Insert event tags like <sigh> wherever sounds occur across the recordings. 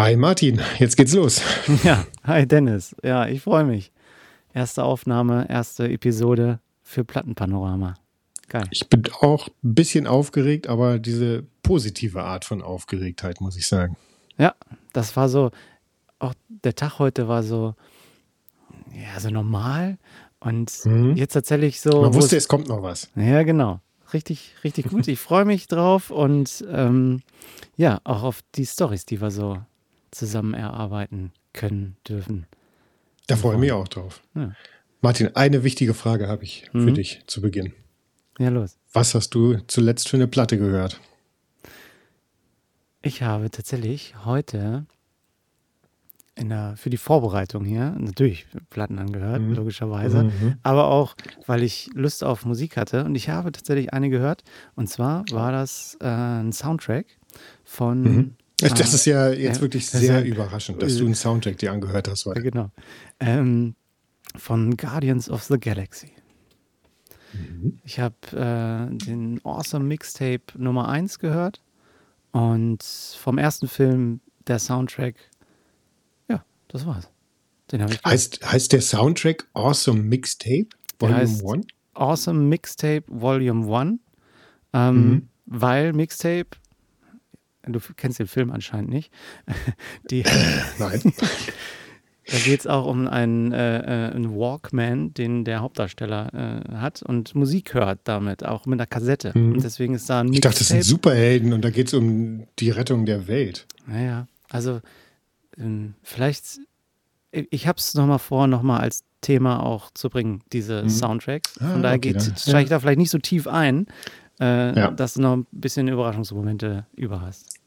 Hi Martin, jetzt geht's los. <laughs> Ja, hi Dennis. Ja, ich freue mich. Erste Aufnahme, erste Episode für Plattenpanorama. Geil. Ich bin auch ein bisschen aufgeregt, aber diese positive Art von Aufgeregtheit, muss ich sagen. Ja, das war so, auch der Tag heute war so, ja, so normal. Und mhm. jetzt tatsächlich so. Man wusste, es kommt noch was. Ja, genau. Richtig, richtig gut. Ich freue mich drauf und ähm, ja, auch auf die Stories, die wir so zusammen erarbeiten können, dürfen. Da freue ich mich auch drauf. Ja. Martin, eine wichtige Frage habe ich mhm. für dich zu Beginn. Ja, los. Was hast du zuletzt für eine Platte gehört? Ich habe tatsächlich heute der, für die Vorbereitung hier natürlich Platten angehört, mhm. logischerweise, mhm. aber auch, weil ich Lust auf Musik hatte und ich habe tatsächlich eine gehört und zwar war das äh, ein Soundtrack von mhm. Das ist ja jetzt äh, wirklich sehr überraschend, dass du einen Soundtrack dir angehört hast heute. Genau. Ähm, von Guardians of the Galaxy. Mhm. Ich habe äh, den Awesome Mixtape Nummer 1 gehört und vom ersten Film der Soundtrack, ja, das war's. Den ich heißt, heißt der Soundtrack Awesome Mixtape Volume 1? Awesome Mixtape Volume 1, ähm, mhm. weil Mixtape du kennst den Film anscheinend nicht. <laughs> Die, Nein. <laughs> da geht es auch um einen, äh, äh, einen, Walkman, den der Hauptdarsteller äh, hat und Musik hört damit, auch mit einer Kassette. Mhm. Und deswegen ist da ein Ich dachte, das sind Superhelden und da geht es um die Rettung der Welt. Naja, also ähm, vielleicht, ich habe es nochmal vor, nochmal als Thema auch zu bringen, diese mhm. Soundtracks. Von ah, daher okay, steige ich da vielleicht nicht so tief ein, äh, ja. dass du noch ein bisschen Überraschungsmomente über hast.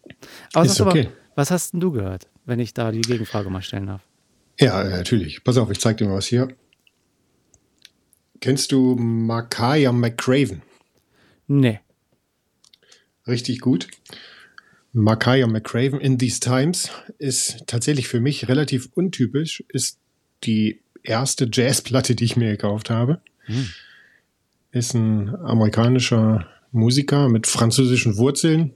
Aber, ist okay. aber was hast denn du gehört, wenn ich da die Gegenfrage mal stellen darf? Ja, natürlich. Pass auf, ich zeig dir mal was hier. Kennst du Makaya McCraven? Nee. Richtig gut. Makaya McCraven in These Times ist tatsächlich für mich relativ untypisch, ist die erste Jazzplatte, die ich mir gekauft habe. Hm. Ist ein amerikanischer Musiker mit französischen Wurzeln.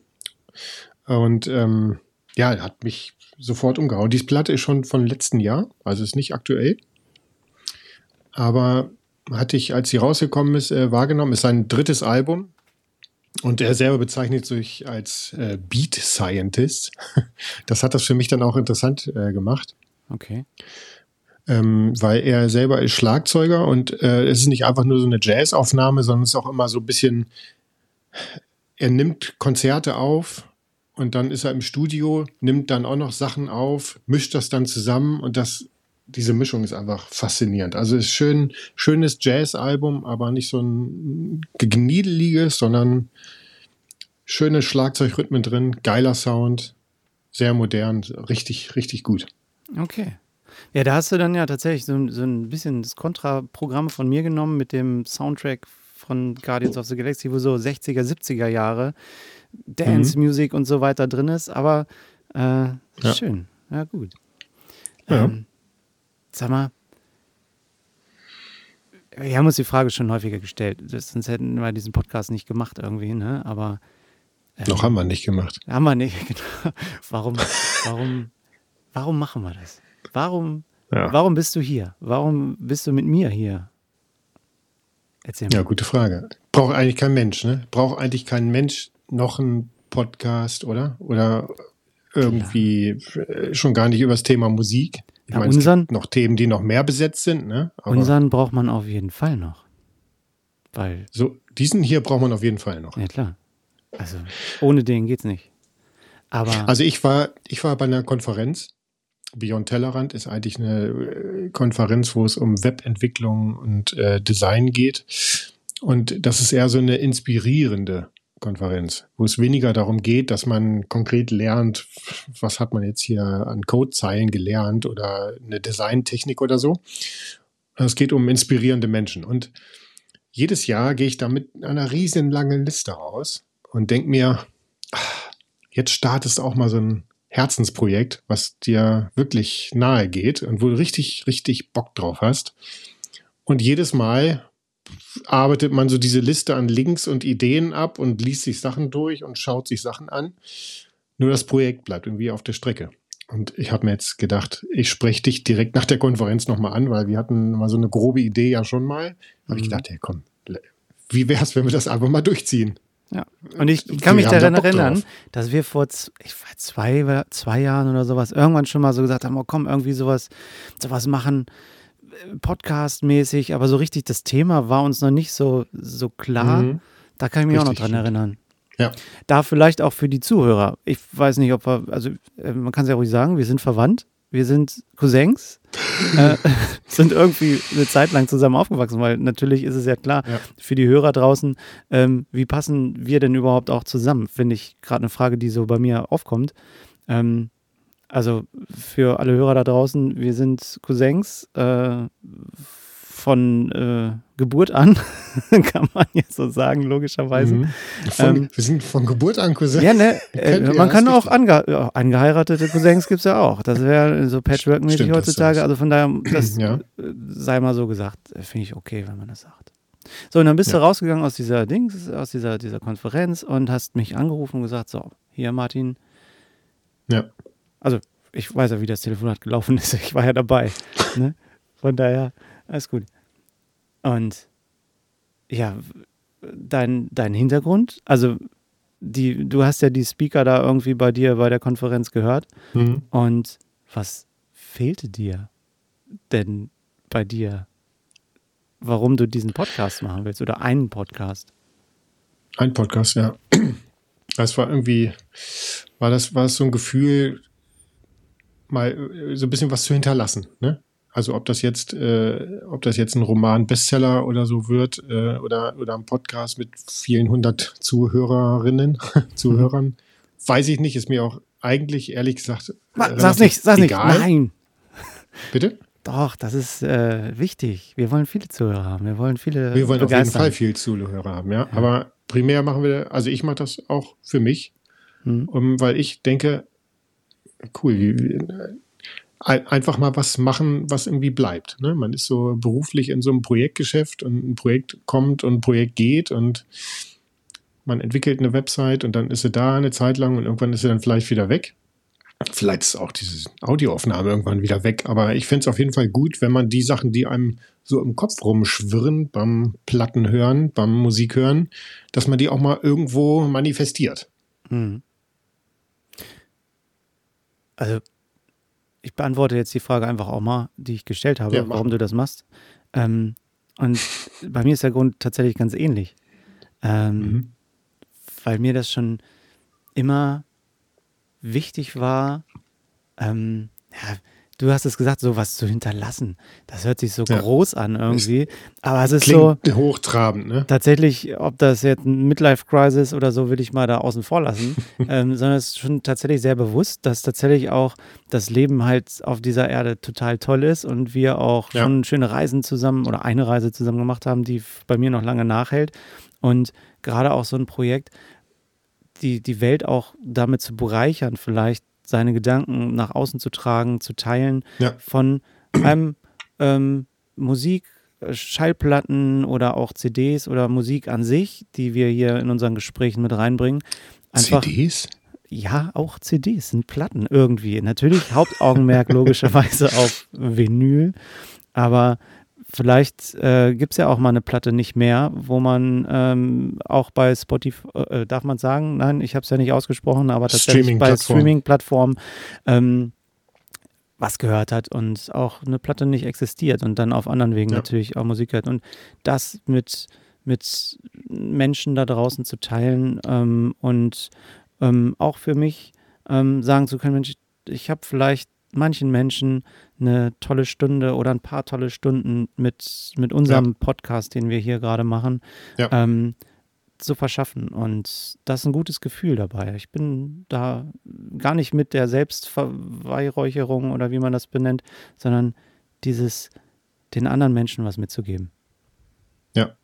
Und ähm, ja, hat mich sofort umgehauen. Die Platte ist schon von letzten Jahr, also ist nicht aktuell. Aber hatte ich, als sie rausgekommen ist, äh, wahrgenommen, ist sein drittes Album. Und er selber bezeichnet sich als äh, Beat Scientist. <laughs> Das hat das für mich dann auch interessant äh, gemacht. Okay. Ähm, weil er selber ist Schlagzeuger und äh, es ist nicht einfach nur so eine Jazzaufnahme, sondern es ist auch immer so ein bisschen er nimmt Konzerte auf und dann ist er im Studio, nimmt dann auch noch Sachen auf, mischt das dann zusammen und das, diese Mischung ist einfach faszinierend. Also es ist schön, schönes Jazz-Album, aber nicht so ein gegniedeliges, sondern schöne Schlagzeugrhythmen drin, geiler Sound, sehr modern, richtig, richtig gut. Okay. Ja, da hast du dann ja tatsächlich so, so ein bisschen das Kontraprogramm von mir genommen mit dem Soundtrack von Guardians of the Galaxy, wo so 60er, 70er Jahre Dance Music mhm. und so weiter drin ist, aber äh, ja. schön. Ja, gut. Ja. Ähm, sag mal, wir haben uns die Frage schon häufiger gestellt, sonst hätten wir diesen Podcast nicht gemacht irgendwie, ne? Aber ähm, noch haben wir nicht gemacht. Haben wir nicht, <laughs> genau. Warum, warum, warum machen wir das? Warum, ja. warum bist du hier? Warum bist du mit mir hier? Erzähl mal. Ja, gute Frage. Braucht eigentlich kein Mensch, ne? Braucht eigentlich kein Mensch noch einen Podcast, oder? Oder irgendwie ja. schon gar nicht über das Thema Musik. Ich ja, meine, unseren, es gibt noch Themen, die noch mehr besetzt sind, ne? Aber unseren braucht man auf jeden Fall noch. Weil. So, diesen hier braucht man auf jeden Fall noch. Ja, klar. Also, ohne den geht's nicht. Aber. Also, ich war, ich war bei einer Konferenz Beyond Tellerrand ist eigentlich eine äh, Konferenz, wo es um Webentwicklung und äh, Design geht. Und das ist eher so eine inspirierende Konferenz, wo es weniger darum geht, dass man konkret lernt, was hat man jetzt hier an Codezeilen gelernt oder eine Designtechnik oder so. Es geht um inspirierende Menschen. Und jedes Jahr gehe ich da mit einer riesen langen Liste raus und denke mir, jetzt startest auch mal so ein Herzensprojekt, was dir wirklich nahe geht und wo du richtig, richtig Bock drauf hast. Und jedes Mal arbeitet man so diese Liste an Links und Ideen ab und liest sich Sachen durch und schaut sich Sachen an. Nur das Projekt bleibt irgendwie auf der Strecke. Und ich habe mir jetzt gedacht, ich spreche dich direkt nach der Konferenz nochmal an, weil wir hatten mal so eine grobe Idee ja schon mal. Da habe ich mhm. gedacht, hey, komm, wie wäre es, wenn wir das einfach mal durchziehen? Ja. Und ich, ich kann mich daran erinnern, drauf. dass wir vor zwei, zwei Jahren oder sowas irgendwann schon mal so gesagt haben, oh komm, irgendwie sowas, sowas machen, äh, Podcast-mäßig, aber so richtig das Thema war uns noch nicht so, so klar. Mhm. Da kann ich mich richtig. auch noch dran erinnern. Ja. Da vielleicht auch für die Zuhörer. Ich weiß nicht, ob wir, also äh, man kann es ja ruhig sagen, wir sind verwandt wir sind Cousins, äh, <laughs> sind irgendwie eine Zeit lang zusammen aufgewachsen, weil natürlich ist es ja klar ja. für die Hörer draußen, ähm, wie passen wir denn überhaupt auch zusammen? Finde ich gerade eine Frage, die so bei mir aufkommt. Ähm, also für alle Hörer da draußen, wir sind Cousins, äh, von äh, Geburt an, <laughs> kann man jetzt so sagen, logischerweise. Mhm. Von, ähm, wir sind von Geburt an Cousins. Ja, ne? <laughs> Äh, man kann auch ange angeheiratete Cousins gibt es ja auch. Das wäre so Patchwork-mäßig heutzutage. Also von daher, das ja. Äh, sei mal so gesagt, äh, finde ich okay, wenn man das sagt. So, und dann bist ja. du rausgegangen aus dieser Dings, aus dieser, dieser Konferenz und hast mich angerufen und gesagt: So, hier, Martin. Ja. Also, ich weiß ja, wie das Telefonat gelaufen ist. Ich war ja dabei. ne? Von daher, alles gut. Und ja, dein, dein Hintergrund, also die, du hast ja die Speaker da irgendwie bei dir bei der Konferenz gehört. Mhm. Und was fehlte dir denn bei dir, warum du diesen Podcast machen willst oder einen Podcast? Ein Podcast, ja. Das war irgendwie, war das, war das so ein Gefühl, mal so ein bisschen was zu hinterlassen, ne? Also ob das jetzt, äh, ob das jetzt ein Roman Bestseller oder so wird äh, oder, oder ein Podcast mit vielen hundert Zuhörerinnen, <laughs> Zuhörern, mhm. weiß ich nicht. Ist mir auch eigentlich ehrlich gesagt. Äh, sag's nicht, sag's nicht. Nein. Bitte? Doch, das ist äh, wichtig. Wir wollen viele Zuhörer haben. Wir wollen viele. Wir wollen begeistern. auf jeden Fall viele Zuhörer haben, ja. ja. Aber primär machen wir, also ich mache das auch für mich, hm. um, weil ich denke, cool, wie, einfach mal was machen, was irgendwie bleibt. Ne? Man ist so beruflich in so einem Projektgeschäft und ein Projekt kommt und ein Projekt geht und man entwickelt eine Website und dann ist sie da eine Zeit lang und irgendwann ist sie dann vielleicht wieder weg. Vielleicht ist auch diese Audioaufnahme irgendwann wieder weg, aber ich finde es auf jeden Fall gut, wenn man die Sachen, die einem so im Kopf rumschwirren beim Platten hören, beim Musik hören, dass man die auch mal irgendwo manifestiert. Mhm. Also ich beantworte jetzt die Frage einfach auch mal, die ich gestellt habe, ja, warum du das machst. Ähm, und bei mir ist der Grund tatsächlich ganz ähnlich. Ähm, mhm. Weil mir das schon immer wichtig war, ähm, ja, du hast es gesagt, sowas zu hinterlassen. Das hört sich so ja. groß an irgendwie. Aber es ist Klingt so. hochtrabend, ne? Tatsächlich, ob das jetzt ein Midlife-Crisis oder so, will ich mal da außen vor lassen. <laughs> ähm, sondern es ist schon tatsächlich sehr bewusst, dass tatsächlich auch das Leben halt auf dieser Erde total toll ist und wir auch ja. schon schöne Reisen zusammen oder eine Reise zusammen gemacht haben, die bei mir noch lange nachhält. Und gerade auch so ein Projekt, die, die Welt auch damit zu bereichern, vielleicht seine Gedanken nach außen zu tragen, zu teilen ja. von einem ähm, Musik, äh, Schallplatten oder auch CDs oder Musik an sich, die wir hier in unseren Gesprächen mit reinbringen. Einfach, CDs? Ja, auch CDs sind Platten irgendwie. Natürlich Hauptaugenmerk logischerweise auf Vinyl, aber vielleicht äh, gibt es ja auch mal eine Platte nicht mehr, wo man ähm, auch bei Spotify, äh, darf man sagen, nein, ich habe es ja nicht ausgesprochen, aber tatsächlich Streaming bei Streaming-Plattformen ähm, was gehört hat und auch eine Platte nicht existiert und dann auf anderen Wegen ja. natürlich auch Musik hört. Und das mit, mit Menschen da draußen zu teilen ähm, und ähm, auch für mich ähm, sagen zu können, Mensch, ich habe vielleicht manchen Menschen eine tolle Stunde oder ein paar tolle Stunden mit, mit unserem ja. Podcast, den wir hier gerade machen, ja. ähm, zu verschaffen. Und das ist ein gutes Gefühl dabei. Ich bin da gar nicht mit der Selbstverweihräucherung oder wie man das benennt, sondern dieses, den anderen Menschen was mitzugeben. Ja,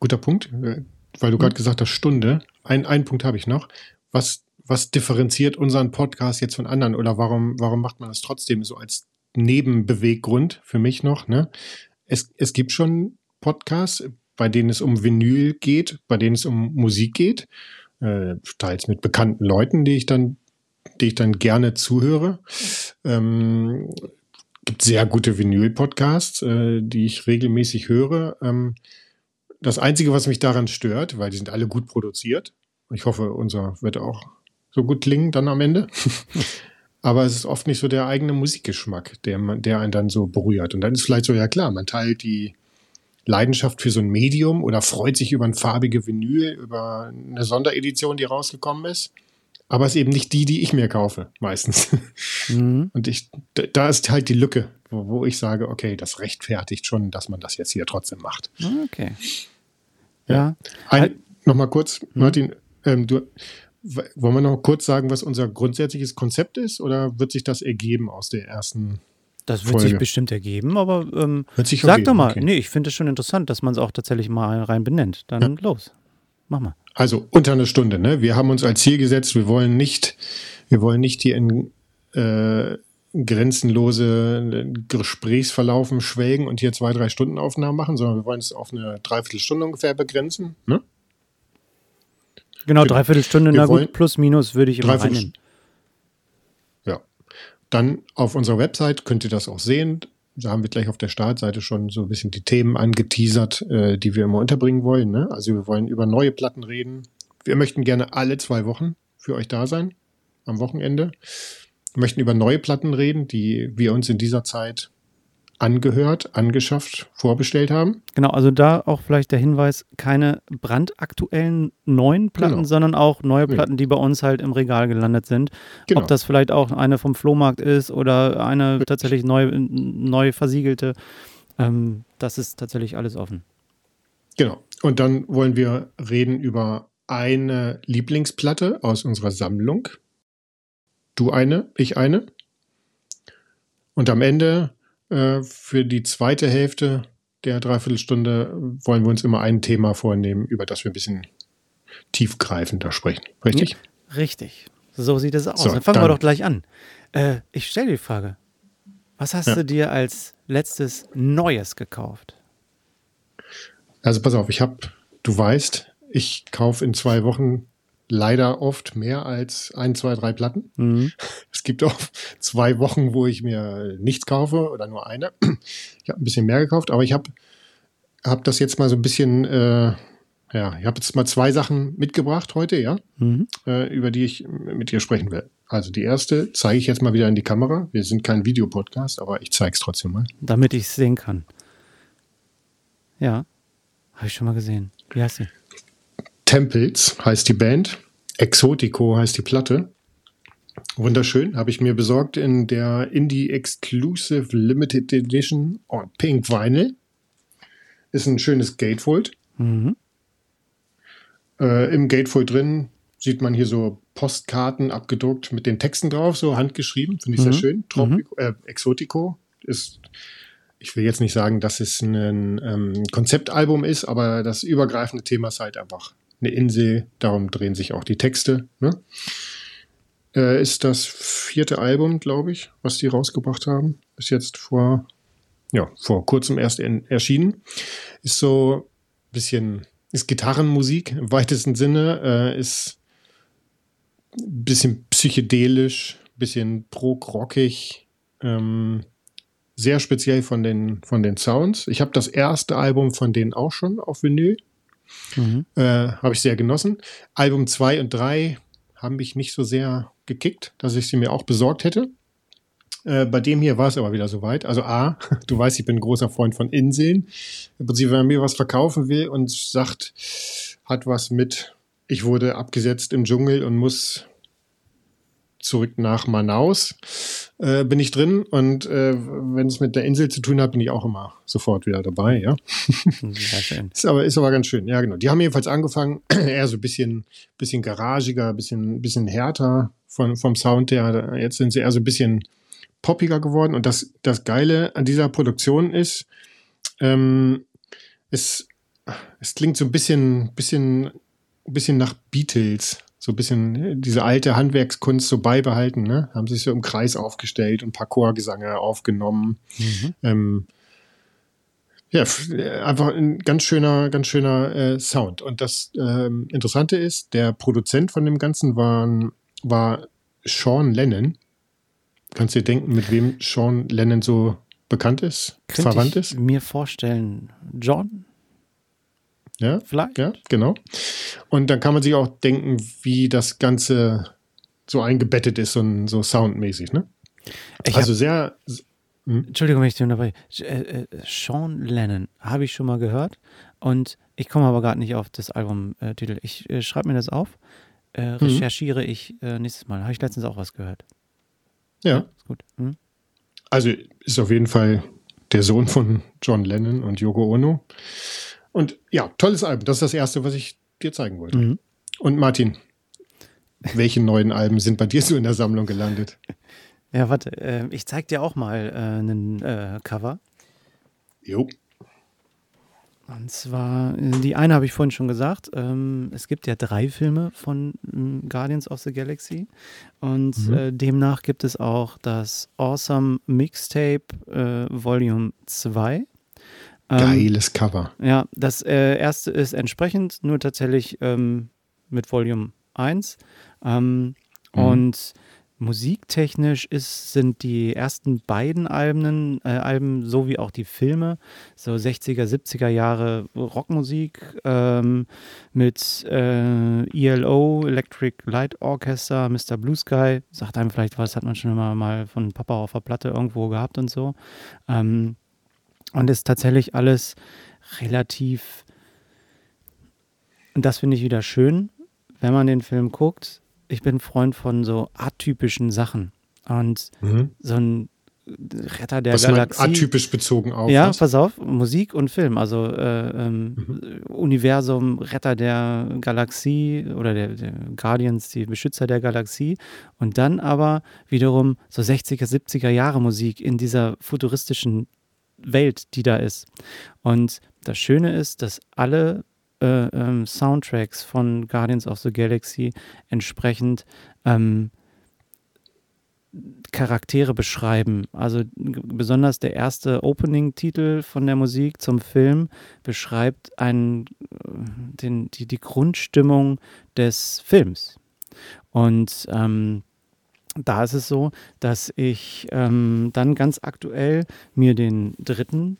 guter Punkt, äh, weil du gerade hm. gesagt hast, Stunde. Ein, einen Punkt habe ich noch. Was was differenziert unseren Podcast jetzt von anderen oder warum, warum macht man das trotzdem so als Nebenbeweggrund für mich noch? Ne? Es, es gibt schon Podcasts, bei denen es um Vinyl geht, bei denen es um Musik geht, äh, teils mit bekannten Leuten, die ich dann die ich dann gerne zuhöre. Ähm, gibt sehr gute Vinyl-Podcasts, äh, die ich regelmäßig höre. Ähm, das Einzige, was mich daran stört, weil die sind alle gut produziert, ich hoffe, unser wird auch so gut klingen dann am Ende. <laughs> Aber es ist oft nicht so der eigene Musikgeschmack, der, der einen dann so berührt. Und dann ist vielleicht so, ja klar, man teilt die Leidenschaft für so ein Medium oder freut sich über ein farbige Vinyl, über eine Sonderedition, die rausgekommen ist. Aber es ist eben nicht die, die ich mir kaufe, meistens. Mhm. Und ich, da ist halt die Lücke, wo, wo, ich sage, okay, das rechtfertigt schon, dass man das jetzt hier trotzdem macht. Okay. Ja. ja. Ein. Nochmal kurz, mhm. Martin, ähm, du, wollen wir noch kurz sagen, was unser grundsätzliches Konzept ist oder wird sich das ergeben aus der ersten das wird Folge. sich bestimmt ergeben, aber ähm, sag doch mal, okay. nee, ich finde es schon interessant, dass man es auch tatsächlich mal rein benennt. Dann ja. los, mach mal. Also unter eine Stunde, ne? Wir haben uns als Ziel gesetzt, wir wollen nicht, wir wollen nicht hier in äh, grenzenlose Gesprächsverlaufen schwelgen und hier zwei, drei Stunden Aufnahmen machen, sondern wir wollen es auf eine Dreiviertelstunde ungefähr begrenzen, ne? Genau, Dreiviertelstunde, na gut, plus minus würde ich immer reinnehmen. Ja. Dann auf unserer Website könnt ihr das auch sehen. Da haben wir gleich auf der Startseite schon so ein bisschen die Themen angeteasert, äh, die wir immer unterbringen wollen. Ne? Also wir wollen über neue Platten reden. Wir möchten gerne alle zwei Wochen für euch da sein, am Wochenende. Wir möchten über neue Platten reden, die wir uns in dieser Zeit angehört, angeschafft, vorbestellt haben. Genau, also da auch vielleicht der Hinweis, keine brandaktuellen neuen Platten, genau. sondern auch neue Platten, die bei uns halt im Regal gelandet sind. Genau. Ob das vielleicht auch eine vom Flohmarkt ist oder eine tatsächlich neu, neu versiegelte. Ähm, das ist tatsächlich alles offen. Genau. Und dann wollen wir reden über eine Lieblingsplatte aus unserer Sammlung. Du eine, ich eine. Und am Ende äh, für die zweite Hälfte der Dreiviertelstunde wollen wir uns immer ein Thema vornehmen, über das wir ein bisschen tiefgreifender sprechen. Richtig? Ja, richtig. So sieht es aus. So, dann fangen dann. wir doch gleich an. Äh, ich stelle die Frage: Was hast ja. du dir als letztes Neues gekauft? Also pass auf, ich habe, du weißt, ich kaufe in zwei Wochen leider oft mehr als ein, zwei, drei Platten. Mhm. <laughs> Es gibt auch zwei Wochen, wo ich mir nichts kaufe oder nur eine. Ich habe ein bisschen mehr gekauft, aber ich habe hab das jetzt mal so ein bisschen, äh, ja, ich habe jetzt mal zwei Sachen mitgebracht heute, ja, mhm. äh, über die ich mit dir sprechen will. Also die erste zeige ich jetzt mal wieder in die Kamera. Wir sind kein Videopodcast, aber ich zeige es trotzdem mal. Damit ich es sehen kann. Ja, habe ich schon mal gesehen. Wie heißt sie? Temples heißt die Band. Exotico heißt die Platte. Wunderschön. Habe ich mir besorgt in der Indie Exclusive Limited Edition on Pink Vinyl. Ist ein schönes Gatefold. Mhm. Äh, Im Gatefold drin sieht man hier so Postkarten abgedruckt mit den Texten drauf, so handgeschrieben. Finde ich mhm. sehr schön. Tropico, mhm. äh, Exotico ist, ich will jetzt nicht sagen, dass es ein ähm, Konzeptalbum ist, aber das übergreifende Thema ist halt einfach eine Insel, darum drehen sich auch die Texte. Ne? Äh, ist das vierte Album, glaube ich, was die rausgebracht haben. Ist jetzt vor, ja, vor kurzem erst in, erschienen. Ist so ein bisschen, ist Gitarrenmusik im weitesten Sinne, äh, ist ein bisschen psychedelisch, ein bisschen prog-rockig, ähm, sehr speziell von den, von den Sounds. Ich habe das erste Album von denen auch schon auf Vinyl. Mhm. Äh, Habe ich sehr genossen. Album 2 und 3 haben mich nicht so sehr gekickt, dass ich sie mir auch besorgt hätte. Äh, bei dem hier war es aber wieder soweit. Also A, <laughs> du weißt, ich bin ein großer Freund von Inseln. Im Prinzip, wenn man mir was verkaufen will und sagt, hat was mit, ich wurde abgesetzt im Dschungel und muss zurück nach Manaus äh, bin ich drin und äh, wenn es mit der Insel zu tun hat, bin ich auch immer sofort wieder dabei, ja. ist, aber, ist aber ganz schön, ja genau. Die haben jedenfalls angefangen, <clears throat> eher so ein bisschen, bisschen garagiger, bisschen, bisschen härter von, vom Sound her. Jetzt sind sie eher so ein bisschen poppiger geworden und das, das Geile an dieser Produktion ist, ähm, es, es klingt so ein bisschen, bisschen, bisschen nach Beatles so ein bisschen äh, diese alte Handwerkskunst so beibehalten, ne? Haben sich so im Kreis aufgestellt und Parkourgesange aufgenommen. Mhm. Ähm, ja, äh, einfach ein ganz schöner, ganz schöner äh, Sound. Und das ähm, Interessante ist, der Produzent von dem Ganzen war, war Sean Lennon. Kannst du dir denken, mit wem Sean Lennon so bekannt ist, Könnte verwandt ich ist? mir vorstellen, John? Ja, vielleicht. Ja, genau. Und dann kann man sich auch denken, wie das Ganze so eingebettet ist, so, so soundmäßig, ne? Ich also sehr. Hm? Entschuldigung, wenn ich dir dabei. Äh, äh, Sean Lennon, habe ich schon mal gehört. Und ich komme aber gerade nicht auf das Albumtitel. ich äh, schreibe mir das auf, äh, mhm. recherchiere mhm. ich äh, nächstes Mal. Habe ich letztens auch was gehört. Ja. ja ist gut. Mhm. Also ist auf jeden Fall der Sohn von John Lennon und Yoko Ono. Und ja, tolles Album. Das ist das erste, was ich dir zeigen wollte. Mhm. Und Martin, welche neuen Alben sind bei dir so in der Sammlung gelandet? <laughs> Ja, warte, äh, ich zeig dir auch mal äh, einen äh, Cover. Jo. Und zwar, die eine habe ich vorhin schon gesagt. Ähm, es gibt ja drei Filme von ähm, Guardians of the Galaxy. Und mhm. äh, demnach gibt es auch das Awesome Mixtape äh, Volume 2. Ähm, Geiles Cover. Ja, das äh, erste ist entsprechend, nur tatsächlich ähm, mit Volume 1. Ähm, mhm. Und Musiktechnisch ist, sind die ersten beiden Alben, äh, Alben sowie auch die Filme, so 60er, 70er Jahre Rockmusik ähm, mit äh, ELO, Electric Light Orchestra, Mr. Blue Sky, sagt einem vielleicht was, hat man schon immer mal von Papa auf der Platte irgendwo gehabt und so. Ähm, und ist tatsächlich alles relativ, und das finde ich wieder schön, wenn man den Film guckt, ich bin Freund von so atypischen Sachen. Und mhm. so ein Retter der was Galaxie. atypisch bezogen auf. Ja, was? pass auf, Musik und Film, also äh, ähm, mhm. Universum, Retter der Galaxie oder der, der, Guardians, die Beschützer der Galaxie und dann aber wiederum so 60er, 70er Jahre Musik in dieser futuristischen Welt, die da ist. Und das Schöne ist, dass alle äh, ähm, Soundtracks von Guardians of the Galaxy entsprechend ähm, Charaktere beschreiben. Also besonders der erste Opening-Titel von der Musik zum Film beschreibt einen, äh, den, die, die Grundstimmung des Films. Und ähm, da ist es so, dass ich ähm, dann ganz aktuell mir den dritten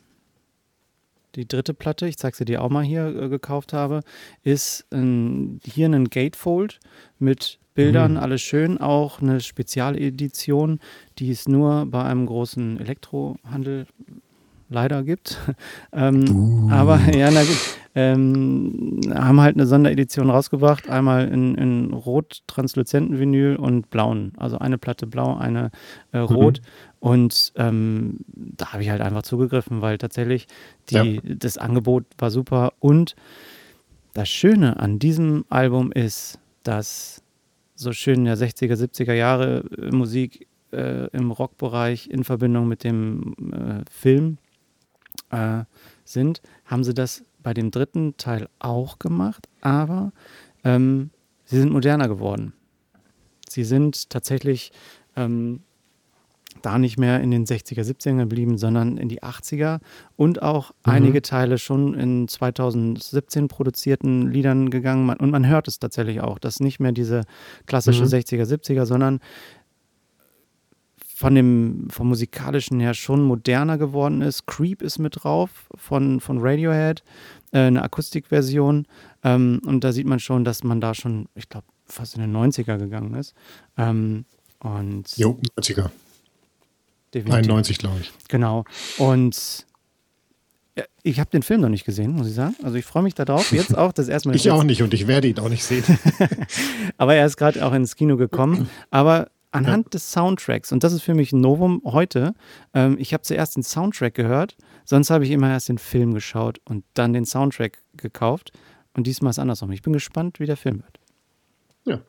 die dritte Platte, ich zeige sie dir auch mal hier, äh, gekauft habe, ist ein, hier ein Gatefold mit Bildern, mhm. alles schön, auch eine Spezialedition, die es nur bei einem großen Elektrohandel leider gibt. <laughs> ähm, uh. Aber <laughs> ja, na gut. Ähm, haben halt eine Sonderedition rausgebracht. Einmal in, in rot transluzenten Vinyl und blauen. Also eine Platte blau, eine äh, rot. Mhm. Und ähm, da habe ich halt einfach zugegriffen, weil tatsächlich die, ja. das Angebot war super. Und das Schöne an diesem Album ist, dass so schön der 60er, 70er Jahre äh, Musik äh, im Rockbereich in Verbindung mit dem äh, Film äh, sind, haben sie das bei dem dritten Teil auch gemacht, aber ähm, sie sind moderner geworden. Sie sind tatsächlich ähm, da nicht mehr in den 60er, 70er geblieben, sondern in die 80er und auch mhm. einige Teile schon in 2017 produzierten Liedern gegangen. Und man hört es tatsächlich auch, dass nicht mehr diese klassische mhm. 60er, 70er, sondern von dem vom musikalischen her schon moderner geworden ist. Creep ist mit drauf von, von Radiohead, äh, eine Akustikversion. Ähm, und da sieht man schon, dass man da schon, ich glaube, fast in den 90er gegangen ist. Ähm, und jo, 90er. Definitiv. 91, glaube ich. Genau. Und ich habe den Film noch nicht gesehen, muss ich sagen. Also ich freue mich darauf. Jetzt auch das erste Mal. <laughs> ich auch nicht und ich werde ihn auch nicht sehen. <laughs> Aber er ist gerade auch ins Kino gekommen. Aber anhand ja. des Soundtracks, und das ist für mich ein Novum heute, ähm, ich habe zuerst den Soundtrack gehört, sonst habe ich immer erst den Film geschaut und dann den Soundtrack gekauft. Und diesmal ist es andersrum. Ich bin gespannt, wie der Film wird. Ja.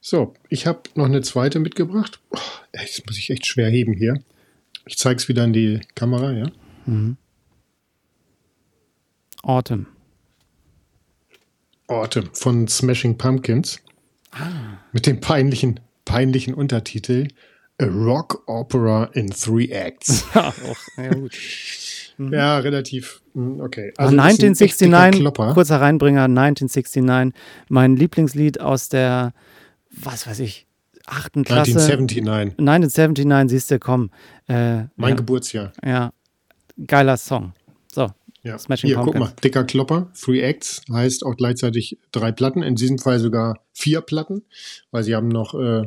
So, ich habe noch eine zweite mitgebracht. Oh, das muss ich echt schwer heben hier. Ich zeige es wieder in die Kamera, ja. Mhm. Autumn. Autumn von Smashing Pumpkins. Ah. Mit dem peinlichen, peinlichen Untertitel A Rock Opera in Three Acts. <laughs> ja, gut. Mhm. <laughs> ja, relativ. Hm, okay. Also 1969, kurzer Reinbringer, 1969, mein Lieblingslied aus der was weiß ich, achten Klasse. 1979. 1979, siehst du, komm. Äh, mein ja, Geburtsjahr. Ja, geiler Song. Ja. Smashing Hier, Pumpkins. guck mal, dicker Klopper, Three Acts heißt auch gleichzeitig drei Platten, in diesem Fall sogar vier Platten, weil sie haben noch äh,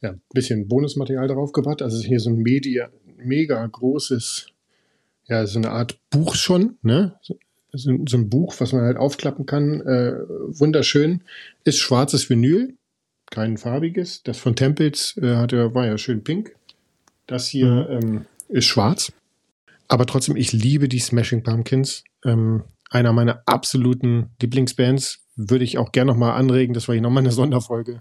ja, ein bisschen Bonusmaterial darauf gebracht. Also hier so ein Media, mega großes, ja, so eine Art Buch schon, ne? So, so ein Buch, was man halt aufklappen kann. Äh, wunderschön. Ist schwarzes Vinyl, kein farbiges. Das von Tempels äh, hatte, war ja schön pink. Das hier mhm. ähm, ist schwarz. Aber trotzdem, ich liebe die Smashing Pumpkins. Ähm, einer meiner absoluten Lieblingsbands. Würde ich auch gerne nochmal anregen, dass wir hier nochmal eine <laughs> Sonderfolge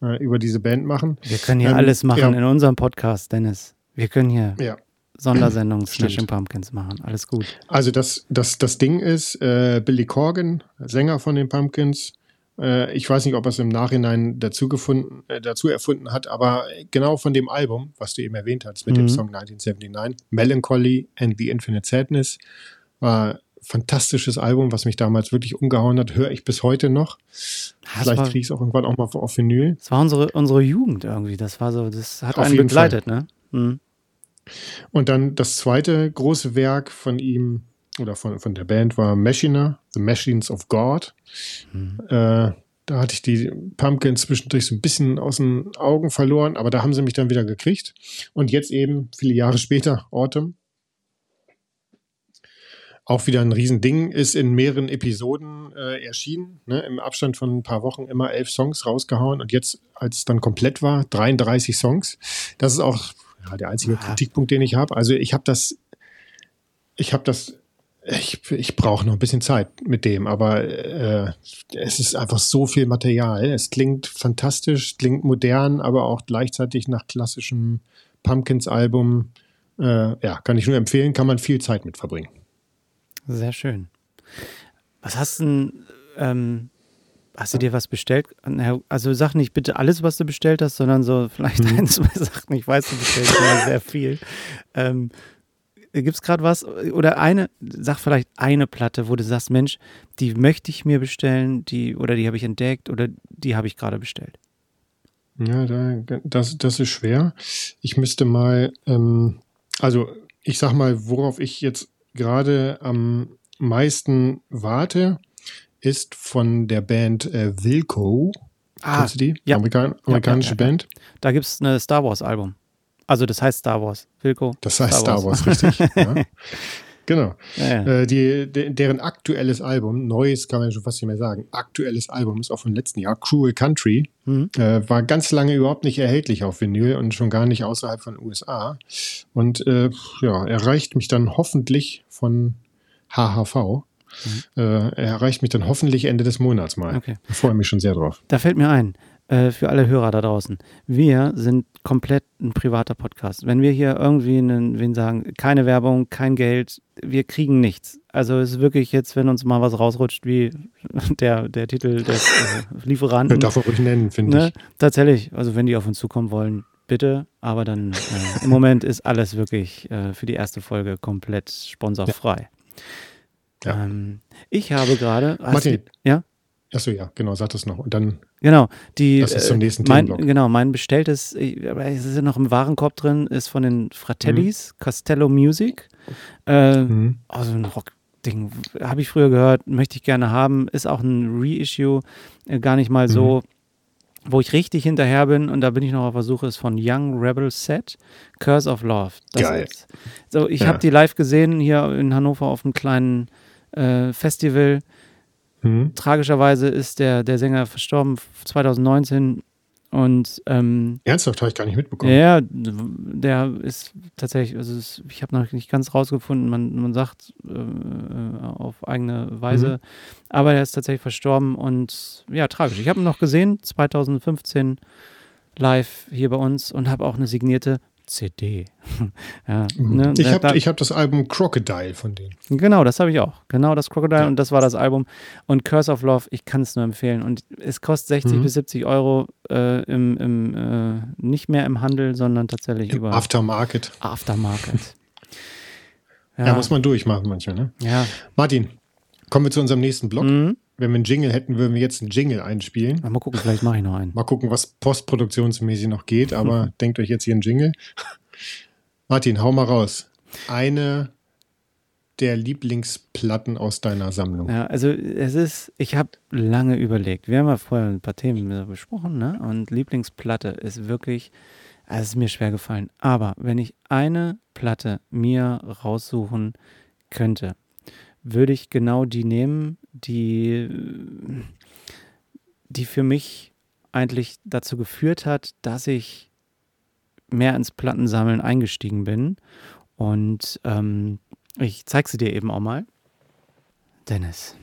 äh, über diese Band machen. Wir können hier ähm, alles machen ja. in unserem Podcast, Dennis. Wir können hier ja. Sondersendungen Smashing Pumpkins machen. Alles gut. Also das, das, das Ding ist, äh, Billy Corgan, Sänger von den Pumpkins, äh, ich weiß nicht, ob er es im Nachhinein dazu, gefunden, äh, dazu erfunden hat, aber genau von dem Album, was du eben erwähnt hast, mit mhm. dem Song 1979, Melancholy and the Infinite Sadness, war ein fantastisches Album, was mich damals wirklich umgehauen hat, höre ich bis heute noch. Das Vielleicht kriege ich es auch irgendwann auch mal auf Vinyl. Das war unsere, unsere Jugend irgendwie. Das war so, das hat auf einen begleitet, Fall. ne? Mhm. Und dann das zweite große Werk von ihm, oder von, von der Band war Machina, The Machines of God. Mhm. Äh, da hatte ich die Pumpkins zwischendurch so ein bisschen aus den Augen verloren, aber da haben sie mich dann wieder gekriegt. Und jetzt eben, viele Jahre später, Autumn. Auch wieder ein Riesending, ist in mehreren Episoden äh, erschienen, ne, im Abstand von ein paar Wochen immer elf Songs rausgehauen und jetzt, als es dann komplett war, 33 Songs. Das ist auch ja, der einzige ah. Kritikpunkt, den ich habe. Also ich habe das, ich habe das ich, ich brauche noch ein bisschen Zeit mit dem, aber äh, es ist einfach so viel Material. Es klingt fantastisch, klingt modern, aber auch gleichzeitig nach klassischem Pumpkins-Album. Äh, ja, kann ich nur empfehlen, kann man viel Zeit mit verbringen. Sehr schön. Was hast du denn, ähm, hast du dir was bestellt? Also sag nicht bitte alles, was du bestellt hast, sondern so vielleicht hm. ein, zwei Sachen. Ich weiß, du bestellst immer sehr viel. Ähm, Gibt es gerade was? Oder eine, sag vielleicht eine Platte, wo du sagst, Mensch, die möchte ich mir bestellen, die, oder die habe ich entdeckt oder die habe ich gerade bestellt. Ja, da, das, das ist schwer. Ich müsste mal, ähm, also ich sag mal, worauf ich jetzt gerade am meisten warte, ist von der Band äh, Wilco. Ah, Kennst du die? Ja. Amerikan amerikanische ja, ja, Band. Da gibt es ein Star Wars Album. Also das heißt Star Wars, Wilco. Das heißt Star Wars, Star Wars richtig. <laughs> ja. Genau. Ja, ja. Äh, die, de, deren aktuelles Album, neues kann man schon fast nicht mehr sagen, aktuelles Album ist auch vom letzten Jahr, Cruel Country, mhm. äh, war ganz lange überhaupt nicht erhältlich auf Vinyl und schon gar nicht außerhalb von USA. Und äh, ja, erreicht mich dann hoffentlich von HHV. Mhm. Äh, er erreicht mich dann hoffentlich Ende des Monats mal. Okay. Ich freue mich schon sehr drauf. Da fällt mir ein, äh, für alle Hörer da draußen. Wir sind komplett ein privater Podcast. Wenn wir hier irgendwie einen, wen sagen, keine Werbung, kein Geld, wir kriegen nichts. Also es ist wirklich jetzt, wenn uns mal was rausrutscht, wie <laughs> der, der Titel des äh, Lieferanten. Darf man ruhig nennen, finde ne? ich. Tatsächlich, also wenn die auf uns zukommen wollen, bitte. Aber dann äh, im Moment ist alles wirklich äh, für die erste Folge komplett sponsorfrei. Ja. Ja. Ähm, ich habe gerade. Martin, ja? Achso, ja, genau, sag das noch. Und dann. Genau, die. Das ist zum nächsten äh, mein, Genau, mein bestelltes, aber es ist ja noch im Warenkorb drin, ist von den Fratellis, mhm. Castello Music. Äh, mhm. Also ein Rock-Ding, habe ich früher gehört, möchte ich gerne haben. Ist auch ein Reissue, äh, gar nicht mal mhm. so. Wo ich richtig hinterher bin, und da bin ich noch auf der Suche, ist von Young Rebel Set, Curse of Love. Das Geil. Ist, so, ich ja. habe die live gesehen hier in Hannover auf einem kleinen äh, Festival. Mhm. Tragischerweise ist der, der Sänger verstorben 2019 und ähm, ernsthaft habe ich gar nicht mitbekommen. Ja, der ist tatsächlich, also ist, ich habe noch nicht ganz rausgefunden, man, man sagt äh, auf eigene Weise, mhm. aber er ist tatsächlich verstorben und ja, tragisch. Ich habe ihn noch gesehen, 2015 live hier bei uns und habe auch eine signierte CD. <laughs> ja, mhm. ne, ich habe da, hab das Album Crocodile von denen. Genau, das habe ich auch. Genau das Crocodile ja. und das war das Album. Und Curse of Love, ich kann es nur empfehlen. Und es kostet 60 mhm. bis 70 Euro äh, im, im äh, nicht mehr im Handel, sondern tatsächlich Im über Aftermarket. Aftermarket. <laughs> ja. ja. muss man durchmachen manchmal. Ne? Ja. Martin, kommen wir zu unserem nächsten Blog. Mhm. Wenn wir einen Jingle hätten, würden wir jetzt einen Jingle einspielen. Mal gucken, vielleicht mache ich noch einen. Mal gucken, was postproduktionsmäßig noch geht, aber <laughs> denkt euch jetzt hier einen Jingle. Martin, hau mal raus. Eine der Lieblingsplatten aus deiner Sammlung? Ja, also es ist, ich habe lange überlegt. Wir haben ja vorher ein paar Themen besprochen, ne? Und Lieblingsplatte ist wirklich, also es ist mir schwer gefallen. Aber wenn ich eine Platte mir raussuchen könnte, würde ich genau die nehmen, die, die für mich eigentlich dazu geführt hat, dass ich mehr ins Plattensammeln eingestiegen bin. Und ähm, ich zeig sie dir eben auch mal. Dennis.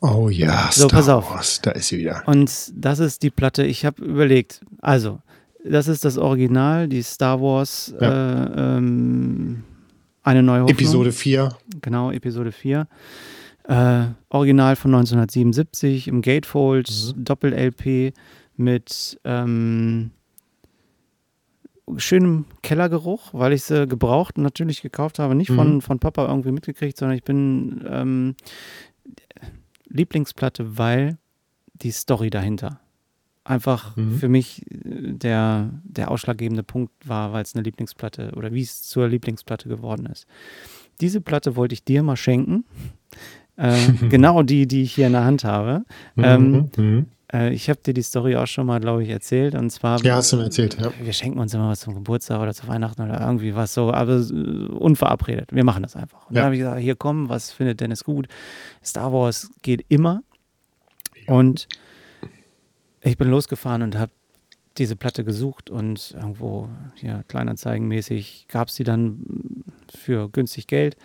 Oh ja, so, Star pass auf. Wars, da ist sie wieder. Und das ist die Platte, ich habe überlegt, also, das ist das Original, die Star Wars, ja. äh, ähm, eine neue Hoffnung. Episode 4. Genau, Episode 4. Äh, Original von 1977 im Gatefold, mhm. Doppel-LP mit ähm, schönem Kellergeruch, weil ich sie gebraucht natürlich gekauft habe. Nicht von, mhm. von Papa irgendwie mitgekriegt, sondern ich bin ähm, Lieblingsplatte, weil die Story dahinter einfach mhm. für mich äh, der, der ausschlaggebende Punkt war, weil es eine Lieblingsplatte oder wie es zur Lieblingsplatte geworden ist. Diese Platte wollte ich dir mal schenken. <laughs> Äh, genau die, die ich hier in der Hand habe. Mhm. Ähm, mhm. Äh, ich habe dir die Story auch schon mal, glaube ich, erzählt. Und zwar. Ja, hast du mir erzählt, ja. Wir schenken uns immer was zum Geburtstag oder zu Weihnachten oder irgendwie was so, aber äh, unverabredet. Wir machen das einfach. Und ja. dann habe ich gesagt: Hier komm, was findet Dennis gut? Star Wars geht immer. Und ich bin losgefahren und habe diese Platte gesucht und irgendwo hier kleinanzeigenmäßig gab es die dann für günstig Geld,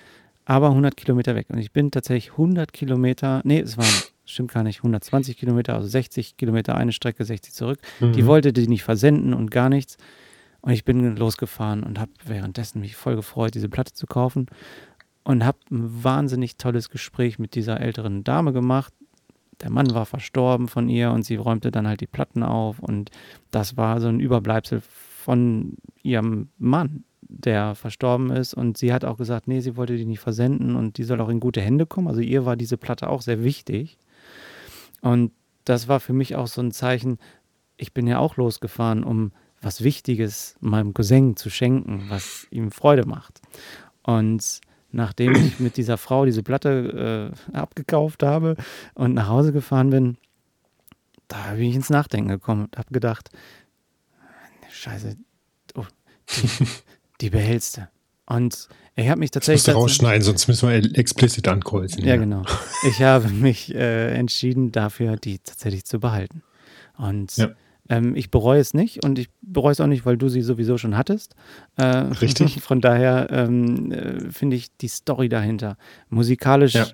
aber 100 Kilometer weg. Und ich bin tatsächlich 100 Kilometer, nee, es waren stimmt gar nicht, 120 Kilometer, also 60 Kilometer eine Strecke, 60 zurück. Mhm. Die wollte die nicht versenden und gar nichts. Und ich bin losgefahren und habe währenddessen mich voll gefreut, diese Platte zu kaufen. Und habe ein wahnsinnig tolles Gespräch mit dieser älteren Dame gemacht. Der Mann war verstorben von ihr und sie räumte dann halt die Platten auf. Und das war so ein Überbleibsel von ihrem Mann, der verstorben ist. Und sie hat auch gesagt, nee, sie wollte die nicht versenden und die soll auch in gute Hände kommen. Also ihr war diese Platte auch sehr wichtig. Und das war für mich auch so ein Zeichen, ich bin ja auch losgefahren, um was Wichtiges meinem Cousin zu schenken, was ihm Freude macht. Und nachdem ich mit dieser Frau diese Platte äh, abgekauft habe und nach Hause gefahren bin, da bin ich ins Nachdenken gekommen und habe gedacht, Scheiße, oh, die, <laughs> die behältst du. Und ich habe mich tatsächlich. Das musst du rausschneiden, sonst müssen wir explizit ankreuzen. Ja, ja, genau. <laughs> Ich habe mich äh, entschieden, dafür die tatsächlich zu behalten. Und ja. Ähm, ich bereue es nicht und ich bereue es auch nicht, weil du sie sowieso schon hattest. Äh, Richtig. <laughs> Von daher ähm, äh, finde ich die Story dahinter musikalisch ja.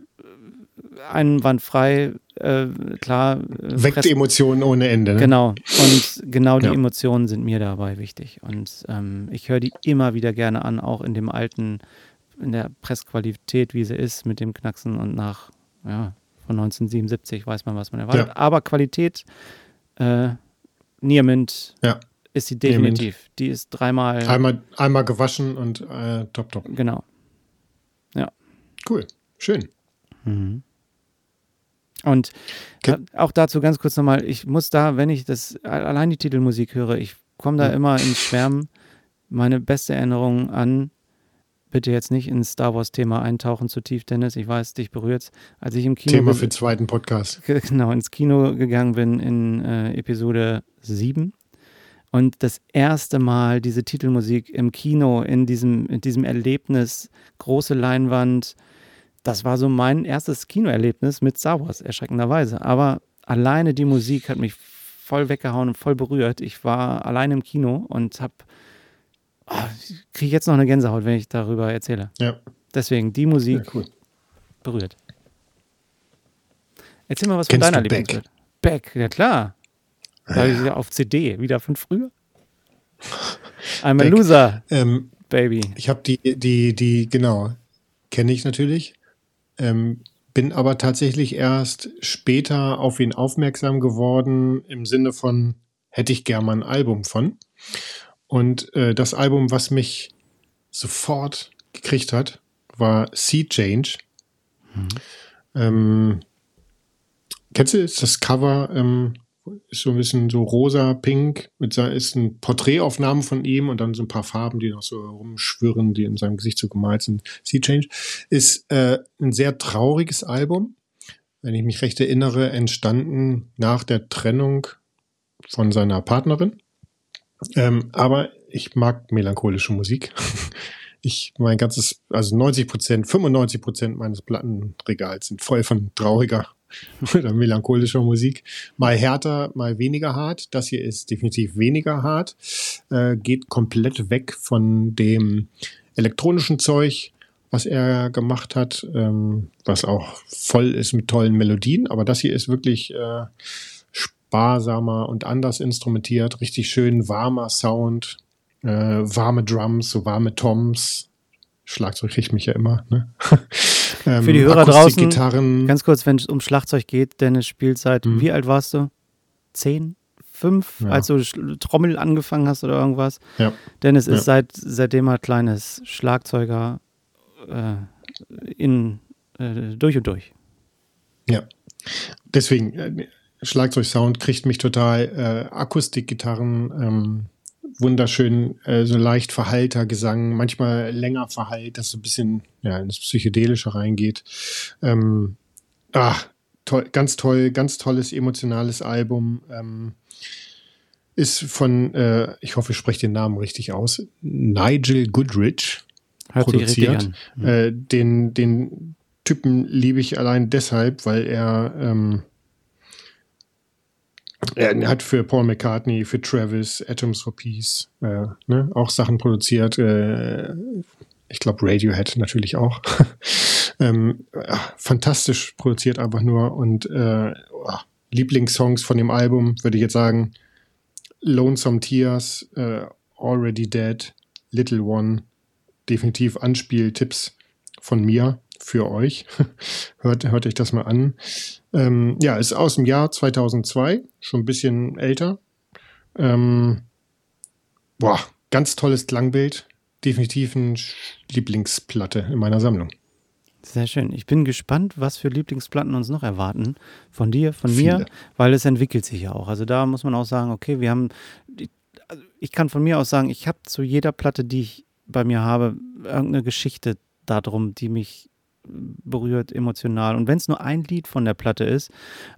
einwandfrei, äh, klar. Äh, Weckt Emotionen ohne Ende. Ne? Genau. Und genau die ja. Emotionen sind mir dabei wichtig. Und ähm, ich höre die immer wieder gerne an, auch in dem alten, in der Pressqualität, wie sie ist, mit dem Knacksen und nach, ja, von 1977 weiß man, was man erwartet. Ja. Aber Qualität, äh, Niermint, ja. ist sie definitiv. Niermint. Die ist dreimal. Einmal, einmal gewaschen und äh, top, top. Genau. Ja. Cool. Schön. Mhm. Und okay. auch dazu ganz kurz nochmal, ich muss da, wenn ich das allein die Titelmusik höre, ich komme da ja. immer ins Schwärmen. Meine beste Erinnerung an, bitte jetzt nicht ins Star Wars-Thema eintauchen zu tief, Dennis, ich weiß, dich berührt als ich im Kino. Thema für den zweiten Podcast. <laughs> Genau, ins Kino gegangen bin in äh, Episode 7 und das erste Mal diese Titelmusik im Kino, in diesem, in diesem Erlebnis, große Leinwand, das war so mein erstes Kinoerlebnis mit Star Wars, erschreckenderweise. Aber alleine die Musik hat mich voll weggehauen und voll berührt. Ich war alleine im Kino und habe oh, kriege jetzt noch eine Gänsehaut, wenn ich darüber erzähle. Ja. Deswegen die Musik ja, cool. berührt. Erzähl mal was Kennst von deiner Lieblingsband. Beck, ja klar. Da ja. ich auf CD, wieder von früher. <laughs> I'm a Beck, Loser, ähm, Baby. Ich habe die, die, die, genau, kenne ich natürlich. Ähm, bin aber tatsächlich erst später auf ihn aufmerksam geworden, im Sinne von, hätte ich gern mal ein Album von. Und äh, das Album, was mich sofort gekriegt hat, war Sea Change. Mhm. Ähm, kennst du das Cover? Ähm, ist so ein bisschen so rosa, pink, mit ist ein Porträtaufnahme von ihm und dann so ein paar Farben, die noch so rumschwirren, die in seinem Gesicht so gemalt sind. Sea Change ist äh, ein sehr trauriges Album. Wenn ich mich recht erinnere, entstanden nach der Trennung von seiner Partnerin. Ähm, aber ich mag melancholische Musik. <laughs> Ich, mein ganzes, also 90 Prozent, 95 Prozent meines Plattenregals sind voll von trauriger <laughs> oder melancholischer Musik. Mal härter, mal weniger hart. Das hier ist definitiv weniger hart. Äh, geht komplett weg von dem elektronischen Zeug, was er gemacht hat, ähm, was auch voll ist mit tollen Melodien. Aber das hier ist wirklich äh, sparsamer und anders instrumentiert. Richtig schön warmer Sound, äh, warme Drums, so warme Toms. Schlagzeug kriegt mich ja immer. Ne? <laughs> Ähm, Für die Hörer draußen, ganz kurz, wenn es um Schlagzeug geht, Dennis spielt seit, mhm. wie alt warst du? Zehn? Fünf, ja. als du Trommel angefangen hast oder irgendwas. Ja. Dennis ist ja. seit, seitdem er kleines Schlagzeuger äh, in, äh, durch und durch. Ja, deswegen, äh, Schlagzeugsound kriegt mich total, äh, Akustikgitarren, ähm, wunderschön, äh, so leicht verhalter Gesang, manchmal länger verhallt, dass so ein bisschen ja, ins Psychedelische reingeht. Ähm, ah, toll, ganz toll, ganz tolles emotionales Album. Ähm, ist von, äh, ich hoffe, ich spreche den Namen richtig aus, Nigel Goodrich Hört produziert. Mhm. Äh, den, den Typen liebe ich allein deshalb, weil er ähm, er hat für Paul McCartney, für Travis, Atoms for Peace äh, ne, auch Sachen produziert. Äh, ich glaube Radiohead natürlich auch. <laughs> ähm, fantastisch produziert einfach nur und äh, oh, Lieblingssongs von dem Album würde ich jetzt sagen Lonesome Tears, äh, Already Dead, Little One, definitiv Anspieltipps von mir für euch. <laughs> hört, hört euch das mal an. Ähm, ja, ist aus dem Jahr 2002, schon ein bisschen älter. Ähm, boah, ganz tolles Klangbild. Definitiv eine Lieblingsplatte in meiner Sammlung. Sehr schön. Ich bin gespannt, was für Lieblingsplatten uns noch erwarten. Von dir, von Viele. mir, weil es entwickelt sich ja auch. Also da muss man auch sagen, okay, wir haben, also ich kann von mir aus sagen, ich habe zu jeder Platte, die ich bei mir habe, irgendeine Geschichte darum, die mich berührt emotional. Und wenn es nur ein Lied von der Platte ist,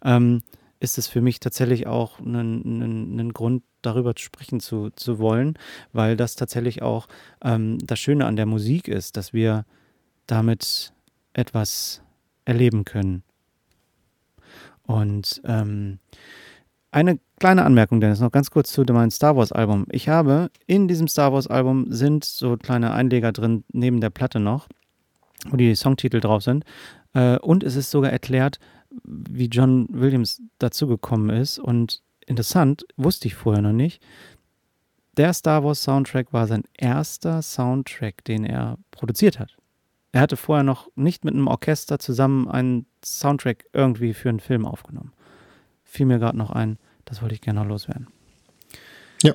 ähm, ist es für mich tatsächlich auch ein Grund, darüber sprechen zu, zu wollen, weil das tatsächlich auch ähm, das Schöne an der Musik ist, dass wir damit etwas erleben können. Und ähm, eine kleine Anmerkung, Dennis, noch ganz kurz zu meinem Star Wars Album. Ich habe in diesem Star Wars Album sind so kleine Einleger drin, neben der Platte noch wo die Songtitel drauf sind. Äh, und es ist sogar erklärt, wie John Williams dazugekommen ist. Und interessant, wusste ich vorher noch nicht. Der Star Wars Soundtrack war sein erster Soundtrack, den er produziert hat. Er hatte vorher noch nicht mit einem Orchester zusammen einen Soundtrack irgendwie für einen Film aufgenommen. Fiel mir gerade noch ein, das wollte ich gerne noch loswerden. Ja.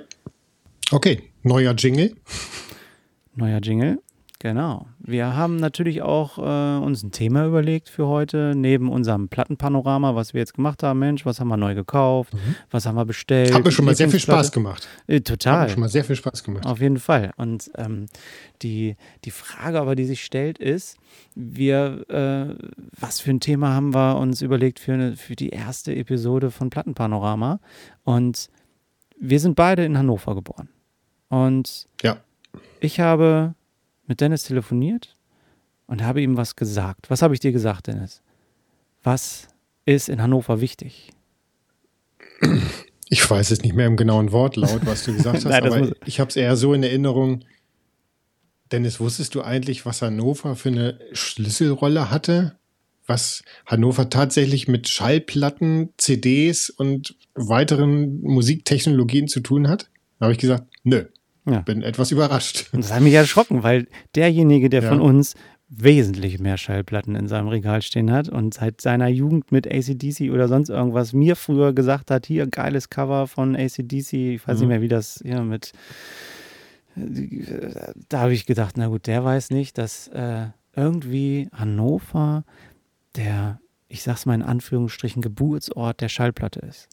Okay, neuer Jingle. Neuer Jingle. Genau. Wir haben natürlich auch äh, uns ein Thema überlegt für heute, neben unserem Plattenpanorama, was wir jetzt gemacht haben. Mensch, was haben wir neu gekauft? Mhm. Was haben wir bestellt? Hat mir schon mal sehr viel Spaß gemacht. Äh, total. Hat mir schon mal sehr viel Spaß gemacht. Auf jeden Fall. Und ähm, die, die Frage aber, die sich stellt, ist, wir, äh, was für ein Thema haben wir uns überlegt für, eine, für die erste Episode von Plattenpanorama? Und wir sind beide in Hannover geboren. Und ja. ich habe mit Dennis telefoniert und habe ihm was gesagt. Was habe ich dir gesagt, Dennis? Was ist in Hannover wichtig? Ich weiß es nicht mehr im genauen Wortlaut, was du gesagt <laughs> hast, Nein, aber ich habe es eher so in Erinnerung. Dennis, wusstest du eigentlich, was Hannover für eine Schlüsselrolle hatte? Was Hannover tatsächlich mit Schallplatten, CDs und weiteren Musiktechnologien zu tun hat? Da habe ich gesagt, nö. Ja. Bin etwas überrascht. Und das hat mich erschrocken, weil derjenige, der ja. von uns wesentlich mehr Schallplatten in seinem Regal stehen hat und seit seiner Jugend mit ACDC oder sonst irgendwas mir früher gesagt hat, hier geiles Cover von ACDC, ich weiß mhm. nicht mehr, wie das hier mit da habe ich gedacht, na gut, der weiß nicht, dass äh, irgendwie Hannover der ich sag's mal in Anführungsstrichen, Geburtsort der Schallplatte ist.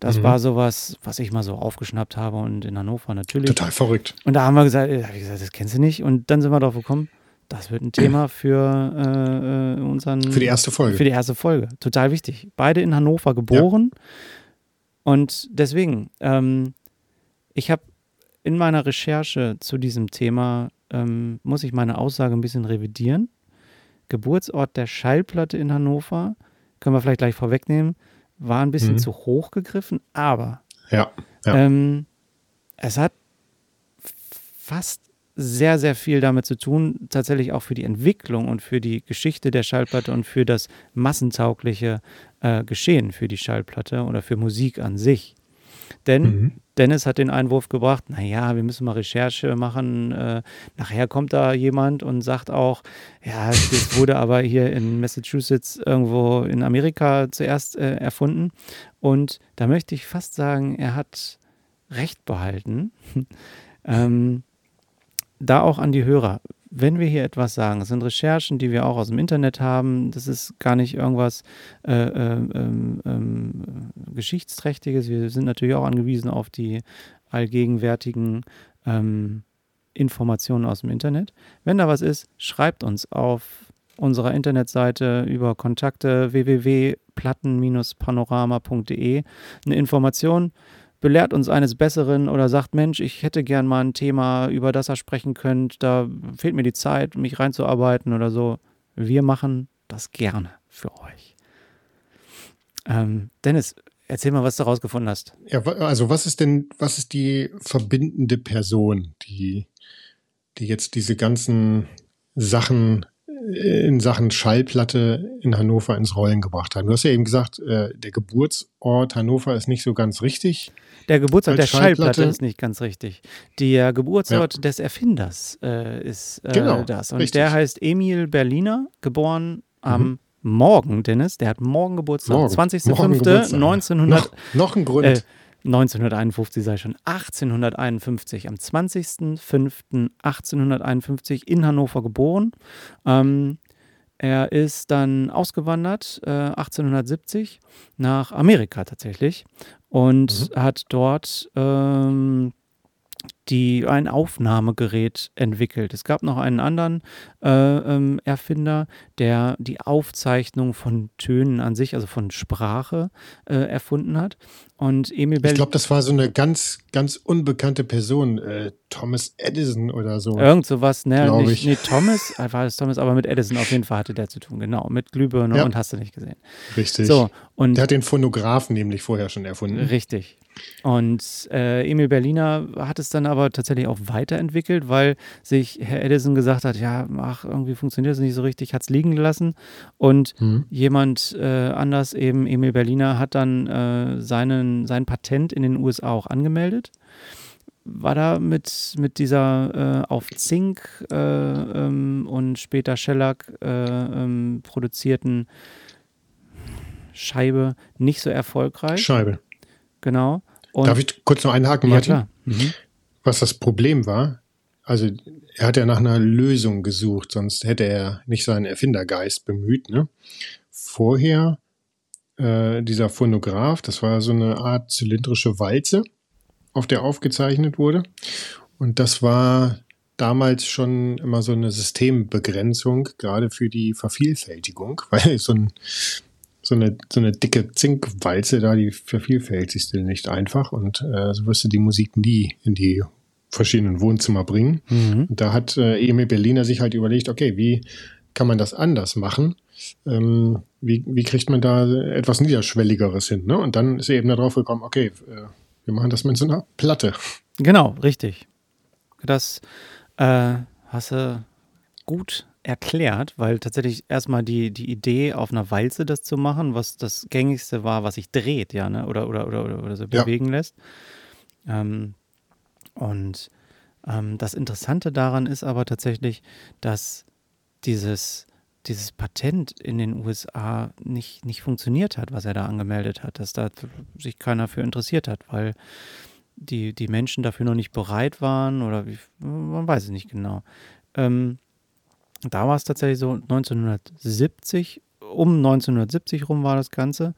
Das mhm. war sowas, was ich mal so aufgeschnappt habe und in Hannover natürlich. Total verrückt. Und da haben wir gesagt, hab ich gesagt, das kennst du nicht. Und dann sind wir drauf gekommen, das wird ein Thema <clears throat> für äh, äh, unseren. Für die erste Folge. Für die erste Folge. Total wichtig. Beide in Hannover geboren. Ja. Und deswegen, ähm, ich habe in meiner Recherche zu diesem Thema, ähm, muss ich meine Aussage ein bisschen revidieren. Geburtsort der Schallplatte in Hannover, können wir vielleicht gleich vorwegnehmen, war ein bisschen mhm. zu hoch gegriffen, aber ja, ja. Ähm, es hat fast sehr, sehr viel damit zu tun, tatsächlich auch für die Entwicklung und für die Geschichte der Schallplatte und für das massentaugliche äh, Geschehen für die Schallplatte oder für Musik an sich. Denn mhm. Dennis hat den Einwurf gebracht, naja, wir müssen mal Recherche machen. Äh, nachher kommt da jemand und sagt auch, ja, das wurde aber hier in Massachusetts irgendwo in Amerika zuerst äh, erfunden. Und da möchte ich fast sagen, er hat Recht behalten. <laughs> ähm, da auch an die Hörer wenn wir hier etwas sagen, es sind Recherchen, die wir auch aus dem Internet haben, das ist gar nicht irgendwas äh, äh, ähm, ähm, Geschichtsträchtiges. Wir sind natürlich auch angewiesen auf die allgegenwärtigen ähm, Informationen aus dem Internet. Wenn da was ist, schreibt uns auf unserer Internetseite über Kontakte www.platten-panorama.de eine Information belehrt uns eines Besseren oder sagt, Mensch, ich hätte gern mal ein Thema, über das ihr sprechen könnt, da fehlt mir die Zeit, mich reinzuarbeiten oder so. Wir machen das gerne für euch. Ähm, Dennis, erzähl mal, was du rausgefunden hast. Ja, also was ist denn, was ist die verbindende Person, die, die jetzt diese ganzen Sachen in Sachen Schallplatte in Hannover ins Rollen gebracht haben. Du hast ja eben gesagt, äh, der Geburtsort Hannover ist nicht so ganz richtig. Der Geburtsort der Schallplatte. Schallplatte. ist nicht ganz richtig. Der Geburtsort ja. des Erfinders äh, ist äh, genau, das. Und richtig. der heißt Emil Berliner, geboren am mhm. Morgen, Dennis. Der hat morgen Geburtstag. 20.05.1900. Noch, noch ein Grund. 1951 sei schon, 1851, am 20.05.1851 in Hannover geboren. Ähm, er ist dann ausgewandert, äh, 1870, nach Amerika tatsächlich und mhm. hat dort ähm, die ein Aufnahmegerät entwickelt. Es gab noch einen anderen äh, ähm, Erfinder, der die Aufzeichnung von Tönen an sich, also von Sprache, äh, erfunden hat. Und Emil Bell. Ich glaube, das war so eine ganz, ganz unbekannte Person, äh, Thomas Edison oder so. Irgend sowas, ne? Nicht, ich. Nee, Thomas, äh, war das Thomas, aber mit Edison auf jeden Fall hatte der zu tun, genau. Mit Glühbirne ja. und hast du nicht gesehen. Richtig. So, und der hat den Phonographen nämlich vorher schon erfunden. Richtig. Und äh, Emil Berliner hat es dann aber tatsächlich auch weiterentwickelt, weil sich Herr Edison gesagt hat, ja, ach, irgendwie funktioniert es nicht so richtig, hat es liegen gelassen. Und mhm. jemand äh, anders, eben Emil Berliner, hat dann äh, seinen, sein Patent in den USA auch angemeldet. War da mit, mit dieser äh, auf Zink äh, ähm, und später Shellac äh, ähm, produzierten Scheibe nicht so erfolgreich. Scheibe. Genau. Und Darf ich kurz noch einhaken, Martin? Ja, mhm. Was das Problem war, also er hat ja nach einer Lösung gesucht, sonst hätte er nicht seinen Erfindergeist bemüht. Ne? Vorher äh, dieser Phonograph, das war so eine Art zylindrische Walze, auf der aufgezeichnet wurde. Und das war damals schon immer so eine Systembegrenzung, gerade für die Vervielfältigung, <laughs> weil so ein so eine, so eine dicke Zinkwalze da, die vervielfältigt sich nicht einfach und äh, so wirst du die Musik nie in die verschiedenen Wohnzimmer bringen. Mhm. Da hat äh, Emil Berliner sich halt überlegt, okay, wie kann man das anders machen? Ähm, wie, wie kriegt man da etwas Niederschwelligeres hin? Ne? Und dann ist er eben darauf gekommen, okay, äh, wir machen das mit so einer Platte. Genau, richtig. Das äh, hast du gut erklärt, weil tatsächlich erstmal die, die Idee, auf einer Walze das zu machen, was das gängigste war, was sich dreht, ja, ne? oder, oder, oder, oder, so ja. bewegen lässt. Ähm, und ähm, das Interessante daran ist aber tatsächlich, dass dieses, dieses Patent in den USA nicht, nicht funktioniert hat, was er da angemeldet hat, dass da sich keiner für interessiert hat, weil die, die Menschen dafür noch nicht bereit waren oder wie, man weiß es nicht genau. Ähm, da war es tatsächlich so 1970 um 1970 rum war das Ganze.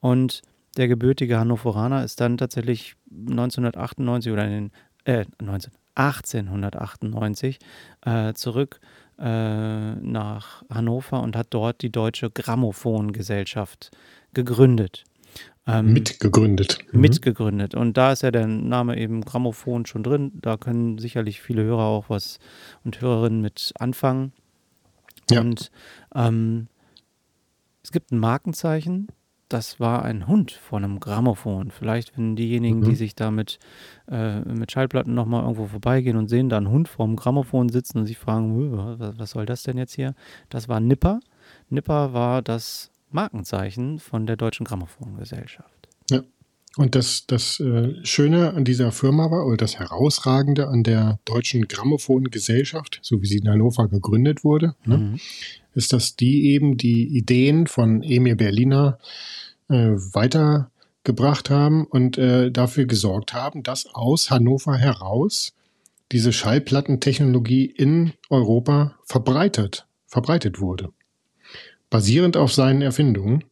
Und der gebürtige Hannoveraner ist dann tatsächlich 1998 oder in den, äh, 19, 1898 äh, zurück äh, nach Hannover und hat dort die Deutsche Grammophongesellschaft gegründet. Ähm, mitgegründet. Mhm. Mitgegründet. Und da ist ja der Name eben Grammophon schon drin. Da können sicherlich viele Hörer auch was und Hörerinnen mit anfangen. Ja. Und ähm, es gibt ein Markenzeichen, das war ein Hund von einem Grammophon. Vielleicht, wenn diejenigen, mhm. die sich da mit, äh, mit Schallplatten nochmal irgendwo vorbeigehen und sehen da einen Hund vorm Grammophon sitzen und sich fragen, was soll das denn jetzt hier? Das war Nipper. Nipper war das Markenzeichen von der Deutschen Grammophongesellschaft. Und das, das äh, Schöne an dieser Firma war, oder das Herausragende an der Deutschen Grammophongesellschaft, so wie sie in Hannover gegründet wurde, ne, mhm. ist, dass die eben die Ideen von Emil Berliner äh, weitergebracht haben und äh, dafür gesorgt haben, dass aus Hannover heraus diese Schallplattentechnologie in Europa verbreitet, verbreitet wurde. Basierend auf seinen Erfindungen.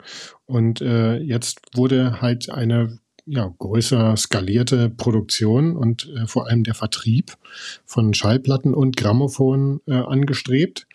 Und äh, jetzt wurde halt eine ja, größer skalierte Produktion und äh, vor allem der Vertrieb von Schallplatten und Grammophon äh, angestrebt.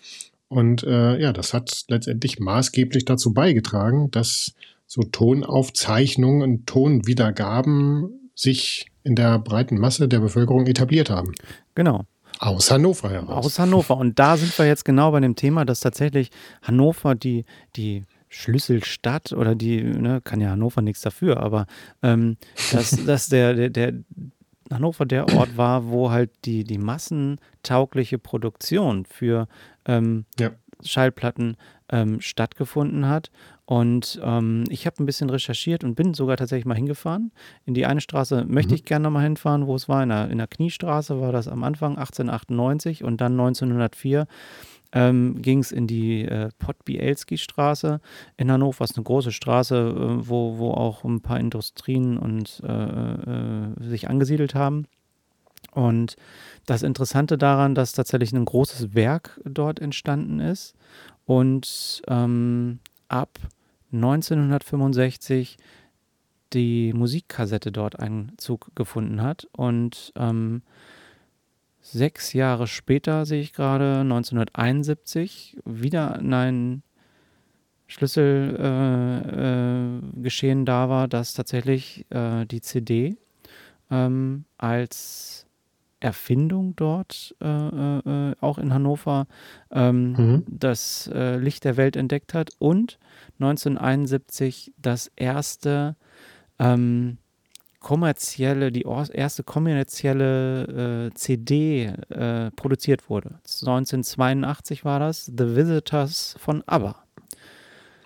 Und äh, ja, das hat letztendlich maßgeblich dazu beigetragen, dass so Tonaufzeichnungen und Tonwiedergaben sich in der breiten Masse der Bevölkerung etabliert haben. Genau. Aus Hannover heraus. Aus Hannover. Und da sind wir jetzt genau bei dem Thema, dass tatsächlich Hannover die, die Schlüsselstadt oder die, ne, kann ja Hannover nichts dafür, aber ähm, <laughs> dass, dass der, der, der Hannover der Ort war, wo halt die, die massentaugliche Produktion für ähm, ja. Schallplatten ähm, stattgefunden hat. Und ähm, ich habe ein bisschen recherchiert und bin sogar tatsächlich mal hingefahren. In die eine Straße möchte mhm. ich gerne nochmal hinfahren, wo es war. In der, in der Kniestraße war das am Anfang 1898 und dann 1904 ähm, ging es in die äh, Podbielski-Straße in Hannover, was eine große Straße, äh, wo, wo auch ein paar Industrien und äh, äh, sich angesiedelt haben. Und das Interessante daran, dass tatsächlich ein großes Werk dort entstanden ist und ähm, ab 1965 die Musikkassette dort Einzug gefunden hat. Und ähm, sechs Jahre später sehe ich gerade, 1971, wieder ein Schlüsselgeschehen äh, äh, da war, dass tatsächlich äh, die CD ähm, als Erfindung dort, äh, äh, auch in Hannover, ähm, mhm. das äh, Licht der Welt entdeckt hat und 1971 das erste ähm, kommerzielle, die erste kommerzielle äh, CD äh, produziert wurde. 1982 war das, The Visitors von ABBA.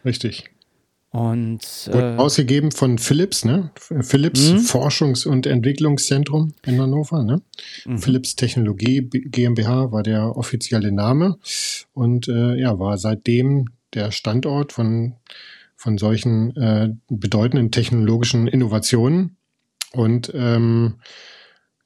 Richtig. Und äh, ausgegeben von Philips, ne? Philips mhm. Forschungs- und Entwicklungszentrum in Hannover, ne? Mhm. Philips Technologie GmbH war der offizielle Name und äh, ja, war seitdem der Standort von, von solchen äh, bedeutenden technologischen Innovationen. Und ähm,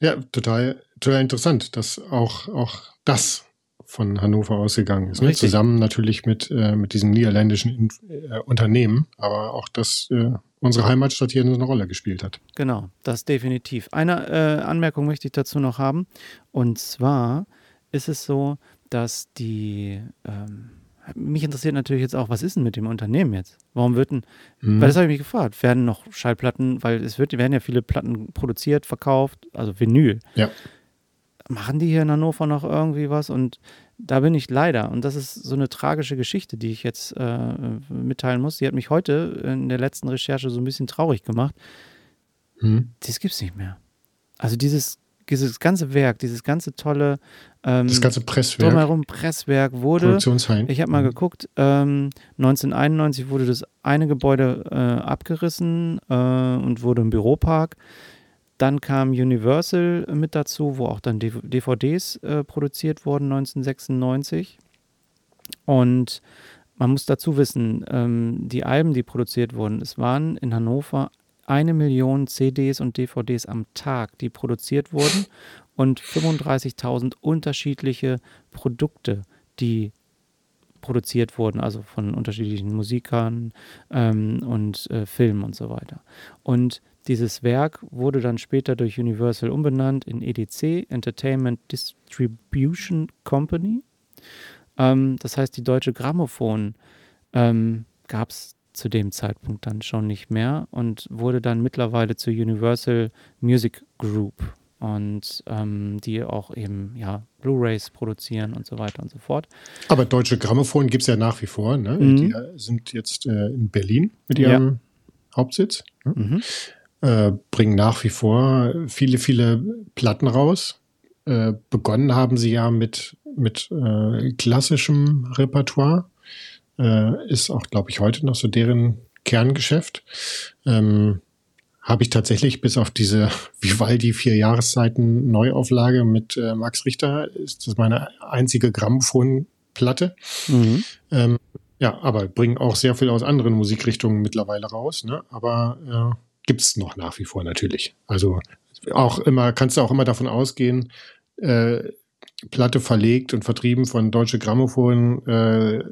ja, total, total interessant, dass auch, auch das von Hannover ausgegangen ist. Ne? Zusammen natürlich mit, äh, mit diesem niederländischen äh, Unternehmen, aber auch, dass äh, unsere Heimatstadt hier eine Rolle gespielt hat. Genau, das definitiv. Eine äh, Anmerkung möchte ich dazu noch haben. Und zwar ist es so, dass die, ähm, mich interessiert natürlich jetzt auch, was ist denn mit dem Unternehmen jetzt? Warum wird denn, mhm. weil das habe ich mich gefragt, werden noch Schallplatten, weil es wird, werden ja viele Platten produziert, verkauft, also Vinyl. Ja machen die hier in Hannover noch irgendwie was? Und da bin ich leider, und das ist so eine tragische Geschichte, die ich jetzt äh, mitteilen muss. Die hat mich heute in der letzten Recherche so ein bisschen traurig gemacht. Hm. Das gibt es nicht mehr. Also dieses, dieses ganze Werk, dieses ganze tolle ähm, das ganze Presswerk. Drumherum Presswerk wurde. Ich habe mal mhm. geguckt, ähm, 1991 wurde das eine Gebäude äh, abgerissen äh, und wurde ein Büropark. Dann kam Universal mit dazu, wo auch dann DVDs äh, produziert wurden 1996. Und man muss dazu wissen, ähm, die Alben, die produziert wurden, es waren in Hannover eine Million CDs und DVDs am Tag, die produziert wurden und 35.000 unterschiedliche Produkte, die produziert wurden, also von unterschiedlichen Musikern ähm, und äh, Filmen und so weiter. Und dieses Werk wurde dann später durch Universal umbenannt in EDC, Entertainment Distribution Company. Ähm, das heißt, die deutsche Grammophon ähm, gab es zu dem Zeitpunkt dann schon nicht mehr und wurde dann mittlerweile zur Universal Music Group und ähm, die auch eben ja Blu-rays produzieren und so weiter und so fort. Aber deutsche Grammophon gibt es ja nach wie vor. Ne? Mhm. Die sind jetzt äh, in Berlin mit ihrem ja. Hauptsitz. Ne? Mhm. Äh, bringen nach wie vor viele, viele Platten raus. Äh, begonnen haben sie ja mit, mit äh, klassischem Repertoire äh, ist auch, glaube ich, heute noch so deren Kerngeschäft. Ähm, habe ich tatsächlich bis auf diese Vivaldi vier Jahreszeiten Neuauflage mit äh, Max Richter, ist das meine einzige Grammophonplatte. Mhm. Ähm, ja, aber bringen auch sehr viel aus anderen Musikrichtungen mittlerweile raus, ne? Aber äh, gibt's noch nach wie vor natürlich. Also auch immer, kannst du auch immer davon ausgehen, äh, Platte verlegt und vertrieben von Deutsche Grammophon, äh,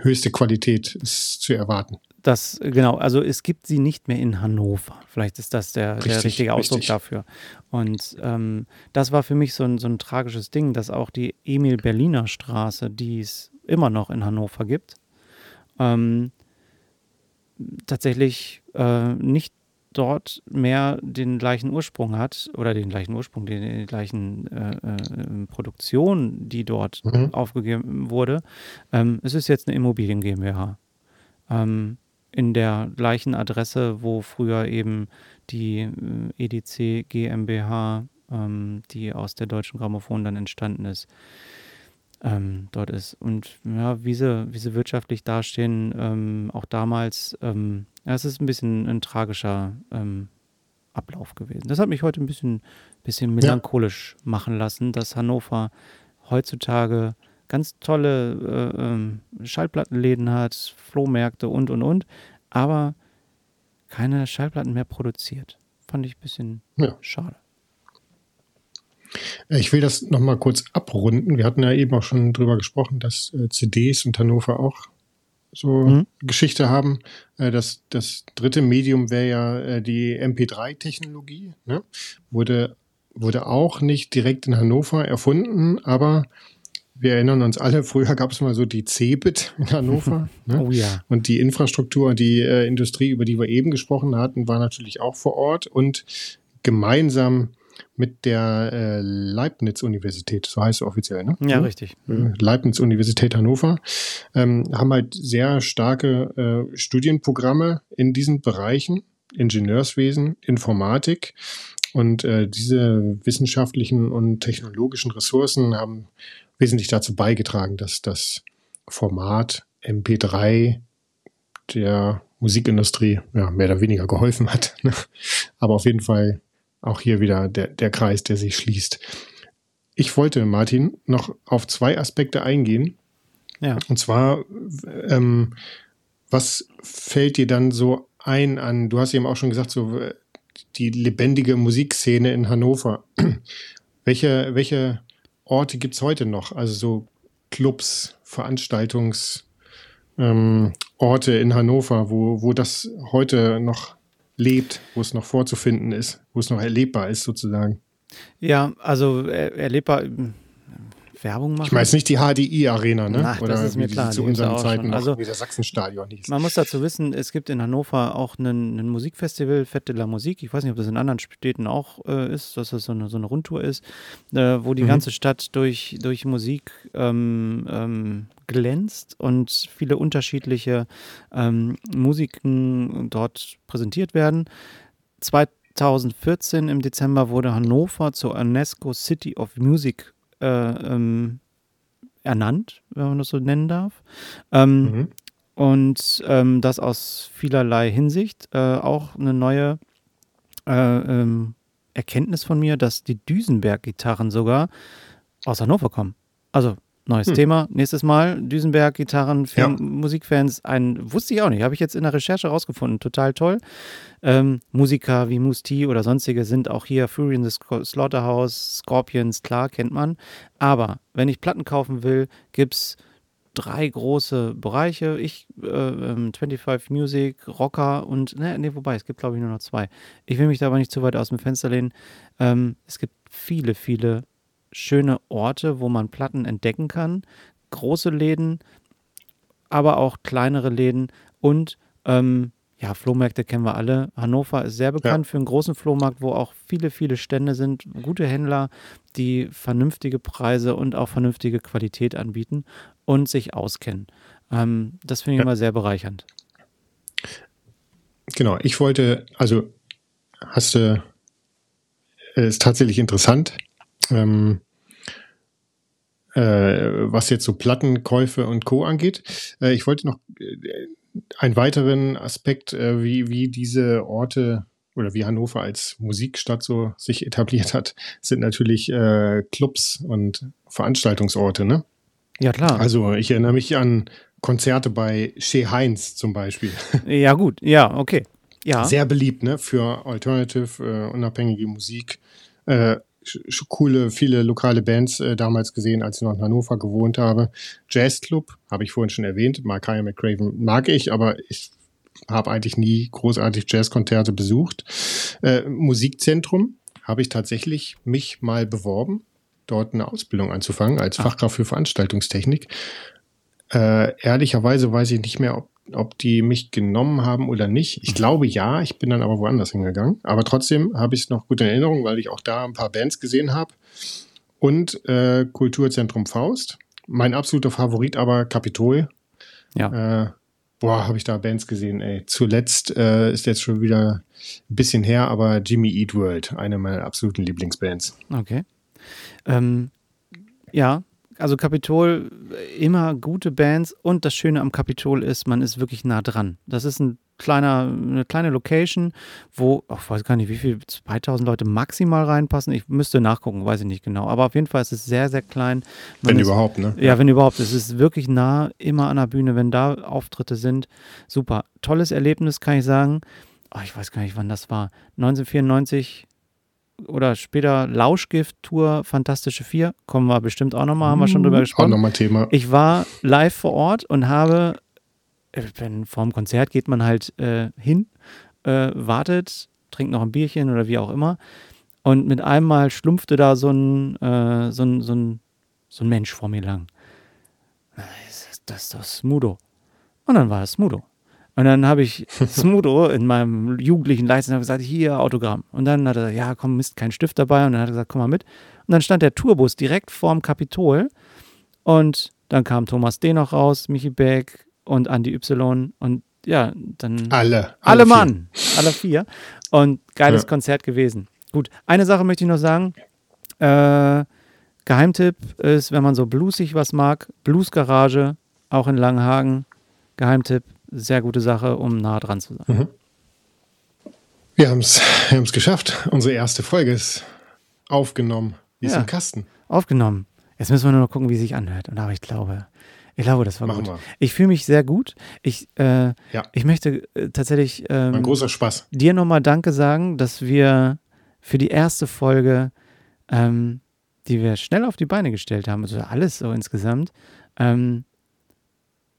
höchste Qualität ist zu erwarten. Das, genau, also es gibt sie nicht mehr in Hannover. Vielleicht ist das der, richtig, der richtige Ausdruck richtig. dafür. Und ähm, das war für mich so ein, so ein tragisches Ding, dass auch die Emil-Berliner Straße, die es immer noch in Hannover gibt, ähm, tatsächlich äh, nicht dort mehr den gleichen Ursprung hat oder den gleichen Ursprung, den, den gleichen äh, äh, Produktion, die dort mhm. aufgegeben wurde. Ähm, es ist jetzt eine Immobilien GmbH. Ähm, in der gleichen Adresse, wo früher eben die äh, EDC GmbH, ähm, die aus der deutschen Grammophon dann entstanden ist, ähm, dort ist. Und ja, wie sie, wie sie wirtschaftlich dastehen, ähm, auch damals, ähm, ja, es ist ein bisschen ein tragischer ähm, Ablauf gewesen. Das hat mich heute ein bisschen, bisschen melancholisch ja. machen lassen, dass Hannover heutzutage ganz tolle äh, ähm, Schallplattenläden hat, Flohmärkte und und und, aber keine Schallplatten mehr produziert. Fand ich ein bisschen ja. schade. Äh, ich will das nochmal kurz abrunden. Wir hatten ja eben auch schon drüber gesprochen, dass äh, CDs und Hannover auch so mhm. Geschichte haben. Äh, das, das dritte Medium wäre ja äh, die MP3-Technologie. Ne? Wurde, wurde auch nicht direkt in Hannover erfunden, aber wir erinnern uns alle, früher gab es mal so die Cebit in Hannover. <laughs> ne? Oh ja. Und die Infrastruktur, die äh, Industrie, über die wir eben gesprochen hatten, war natürlich auch vor Ort und gemeinsam mit der äh, Leibniz-Universität, so heißt es offiziell, ne? Ja, richtig. Mhm. Leibniz-Universität Hannover, ähm, haben halt sehr starke äh, Studienprogramme in diesen Bereichen, Ingenieurswesen, Informatik. Und äh, diese wissenschaftlichen und technologischen Ressourcen haben wesentlich dazu beigetragen, dass das Format MP3 der Musikindustrie ja, mehr oder weniger geholfen hat. Ne? Aber auf jeden Fall auch hier wieder der, der Kreis, der sich schließt. Ich wollte, Martin, noch auf zwei Aspekte eingehen. Ja. Und zwar, ähm, was fällt dir dann so ein an, du hast eben auch schon gesagt, so die lebendige Musikszene in Hannover. <clears throat> welche, welche Orte gibt es heute noch? Also so Clubs, Veranstaltungsorte ähm, in Hannover, wo, wo das heute noch lebt, wo es noch vorzufinden ist, wo es noch erlebbar ist sozusagen. Ja, also er, erlebbar. Werbung machen. Ich meine jetzt nicht die HDI-Arena, ne? Ach, Oder das ist mir klar. Zu unseren Zeiten also, wie das Sachsenstadion hieß. Man muss dazu wissen, es gibt in Hannover auch ein Musikfestival, Fette la Musik. Ich weiß nicht, ob das in anderen Städten auch äh, ist, dass das so eine, so eine Rundtour ist, äh, wo die mhm. ganze Stadt durch, durch Musik ähm, ähm, glänzt und viele unterschiedliche ähm, Musiken dort präsentiert werden. 2014 im Dezember wurde Hannover zur UNESCO City of Music äh, ähm, ernannt, wenn man das so nennen darf. Ähm, mhm. Und ähm, das aus vielerlei Hinsicht. Äh, auch eine neue äh, ähm, Erkenntnis von mir, dass die Düsenberg-Gitarren sogar aus Hannover kommen. Also Neues hm. Thema. Nächstes Mal Düsenberg, Gitarren für ja. Musikfans. Ein, wusste ich auch nicht, habe ich jetzt in der Recherche rausgefunden. Total toll. Ähm, Musiker wie Musti oder sonstige sind auch hier. Fury in the Slaughterhouse, Scorpions, klar, kennt man. Aber wenn ich Platten kaufen will, gibt es drei große Bereiche. Ich, äh, 25 ähm, Music, Rocker und, ne, nee, wobei, es gibt glaube ich nur noch zwei. Ich will mich da aber nicht zu weit aus dem Fenster lehnen. Ähm, es gibt viele, viele schöne Orte, wo man Platten entdecken kann. Große Läden, aber auch kleinere Läden und ähm, ja, Flohmärkte kennen wir alle. Hannover ist sehr bekannt ja. für einen großen Flohmarkt, wo auch viele, viele Stände sind, gute Händler, die vernünftige Preise und auch vernünftige Qualität anbieten und sich auskennen. Ähm, das finde ich ja. immer sehr bereichernd. Genau, ich wollte, also hast du, äh, ist tatsächlich interessant, ähm, äh, was jetzt so Plattenkäufe und Co. angeht. Äh, ich wollte noch äh, einen weiteren Aspekt, äh, wie, wie diese Orte oder wie Hannover als Musikstadt so sich etabliert hat, sind natürlich äh, Clubs und Veranstaltungsorte, ne? Ja, klar. Also ich erinnere mich an Konzerte bei Shea Heinz zum Beispiel. <laughs> Ja, gut, ja, okay. Ja. Sehr beliebt, ne? Für Alternative, äh, unabhängige Musik. Äh, coole, viele lokale Bands äh, damals gesehen, als ich noch in Hannover gewohnt habe. Jazzclub, habe ich vorhin schon erwähnt. Markaya McCraven mag ich, aber ich habe eigentlich nie großartig Jazzkonzerte besucht. Äh, Musikzentrum habe ich tatsächlich mich mal beworben, dort eine Ausbildung anzufangen als Fachkraft für Veranstaltungstechnik. Äh, ehrlicherweise weiß ich nicht mehr, ob ob die mich genommen haben oder nicht. Ich glaube ja, ich bin dann aber woanders hingegangen. Aber trotzdem habe ich es noch gut in Erinnerung, weil ich auch da ein paar Bands gesehen habe. Und äh, Kulturzentrum Faust. Mein absoluter Favorit aber Kapitol. Ja. Äh, boah, habe ich da Bands gesehen, ey. Zuletzt äh, ist jetzt schon wieder ein bisschen her, aber Jimmy Eat World, eine meiner absoluten Lieblingsbands. Okay. Ähm, ja, also Kapitol, immer gute Bands und das Schöne am Kapitol ist, man ist wirklich nah dran. Das ist ein kleiner, eine kleine Location, wo, ich weiß gar nicht, wie viel, 2000 Leute maximal reinpassen. Ich müsste nachgucken, weiß ich nicht genau. Aber auf jeden Fall ist es sehr, sehr klein. Man wenn ist, überhaupt, ne? Ja, wenn überhaupt. Es ist wirklich nah, immer an der Bühne, wenn da Auftritte sind. Super. Tolles Erlebnis, kann ich sagen. Oh, ich weiß gar nicht, wann das war. 1994 oder später Lauschgift-Tour Fantastische Vier. Kommen wir bestimmt auch nochmal, haben wir schon drüber gesprochen. Auch nochmal Thema. Ich war live vor Ort und habe, äh, wenn vor dem Konzert geht man halt äh, hin, äh, wartet, trinkt noch ein Bierchen oder wie auch immer. Und mit einmal schlumpfte da so ein, äh, so ein, so ein, so ein Mensch vor mir lang. Das ist doch Smudo. Und dann war es Smudo. Und dann habe ich Smudo in meinem jugendlichen Leichtsinn gesagt, hier Autogramm. Und dann hat er gesagt, ja, komm, Mist, kein Stift dabei. Und dann hat er gesagt, komm mal mit. Und dann stand der Tourbus direkt vorm Kapitol. Und dann kam Thomas D. noch raus, Michi Beck und Andy Y. Und ja, dann. Alle. Alle, alle Mann. Alle vier. Und geiles ja. Konzert gewesen. Gut, eine Sache möchte ich noch sagen. Äh, Geheimtipp ist, wenn man so bluesig was mag, Bluesgarage, auch in Langenhagen. Geheimtipp, sehr gute Sache, um nah dran zu sein. Mhm. Wir haben es wir geschafft. Unsere erste Folge ist aufgenommen. Die ja, ist im Kasten. Aufgenommen. Jetzt müssen wir nur noch gucken, wie es sich anhört. Aber ich glaube, ich glaube, das war Machen gut. Wir. Ich fühle mich sehr gut. Ich, äh, ja. ich möchte äh, tatsächlich ähm, Ein großer Spaß. dir nochmal Danke sagen, dass wir für die erste Folge, ähm, die wir schnell auf die Beine gestellt haben, also alles so insgesamt, ähm,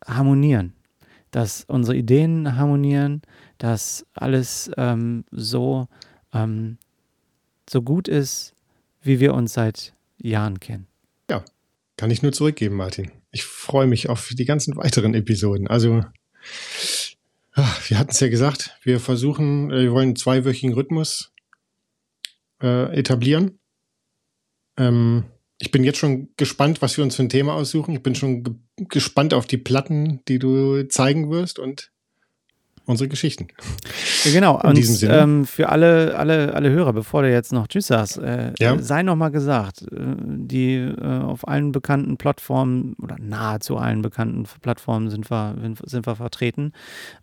harmonieren dass unsere Ideen harmonieren, dass alles ähm, so, ähm, so gut ist, wie wir uns seit Jahren kennen. Ja, kann ich nur zurückgeben, Martin. Ich freue mich auf die ganzen weiteren Episoden. Also, wir hatten es ja gesagt, wir versuchen, äh, wir wollen einen zweiwöchigen Rhythmus äh, etablieren. Ähm, ich bin jetzt schon gespannt, was wir uns für ein Thema aussuchen. Ich bin schon ge gespannt auf die Platten, die du zeigen wirst und unsere Geschichten. Ja, genau. In und diesem Sinne. Ähm, für alle, alle, alle Hörer, bevor du jetzt noch Tschüss sagst, äh, ja. sei nochmal gesagt, äh, die äh, auf allen bekannten Plattformen oder nahezu allen bekannten Plattformen sind wir, sind wir vertreten.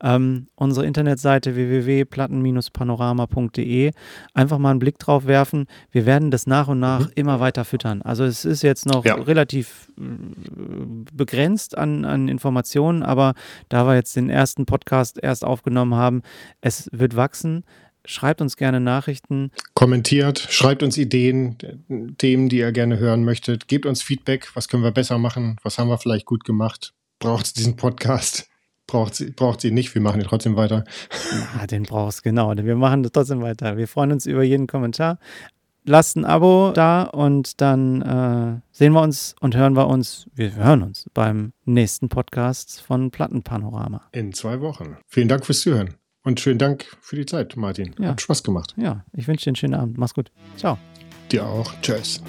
Ähm, unsere Internetseite www.platten-panorama.de einfach mal einen Blick drauf werfen. Wir werden das nach und nach mhm. immer weiter füttern. Also es ist jetzt noch ja. relativ äh, begrenzt an, an Informationen, aber da wir jetzt den ersten Podcast erst auf aufgenommen haben. Es wird wachsen. Schreibt uns gerne Nachrichten. Kommentiert, schreibt uns Ideen, Themen, die ihr gerne hören möchtet. Gebt uns Feedback, was können wir besser machen, was haben wir vielleicht gut gemacht. braucht es diesen Podcast. Braucht sie, braucht sie nicht, wir machen ihn trotzdem weiter. Na, den brauchst genau. Wir machen das trotzdem weiter. Wir freuen uns über jeden Kommentar. Lasst ein Abo da und dann äh, sehen wir uns und hören wir uns, wir hören uns beim nächsten Podcast von Plattenpanorama. In zwei Wochen. Vielen Dank fürs Zuhören. Und schönen Dank für die Zeit, Martin. Ja. Hat Spaß gemacht. Ja, ich wünsche dir einen schönen Abend. Mach's gut. Ciao. Dir auch. Tschüss.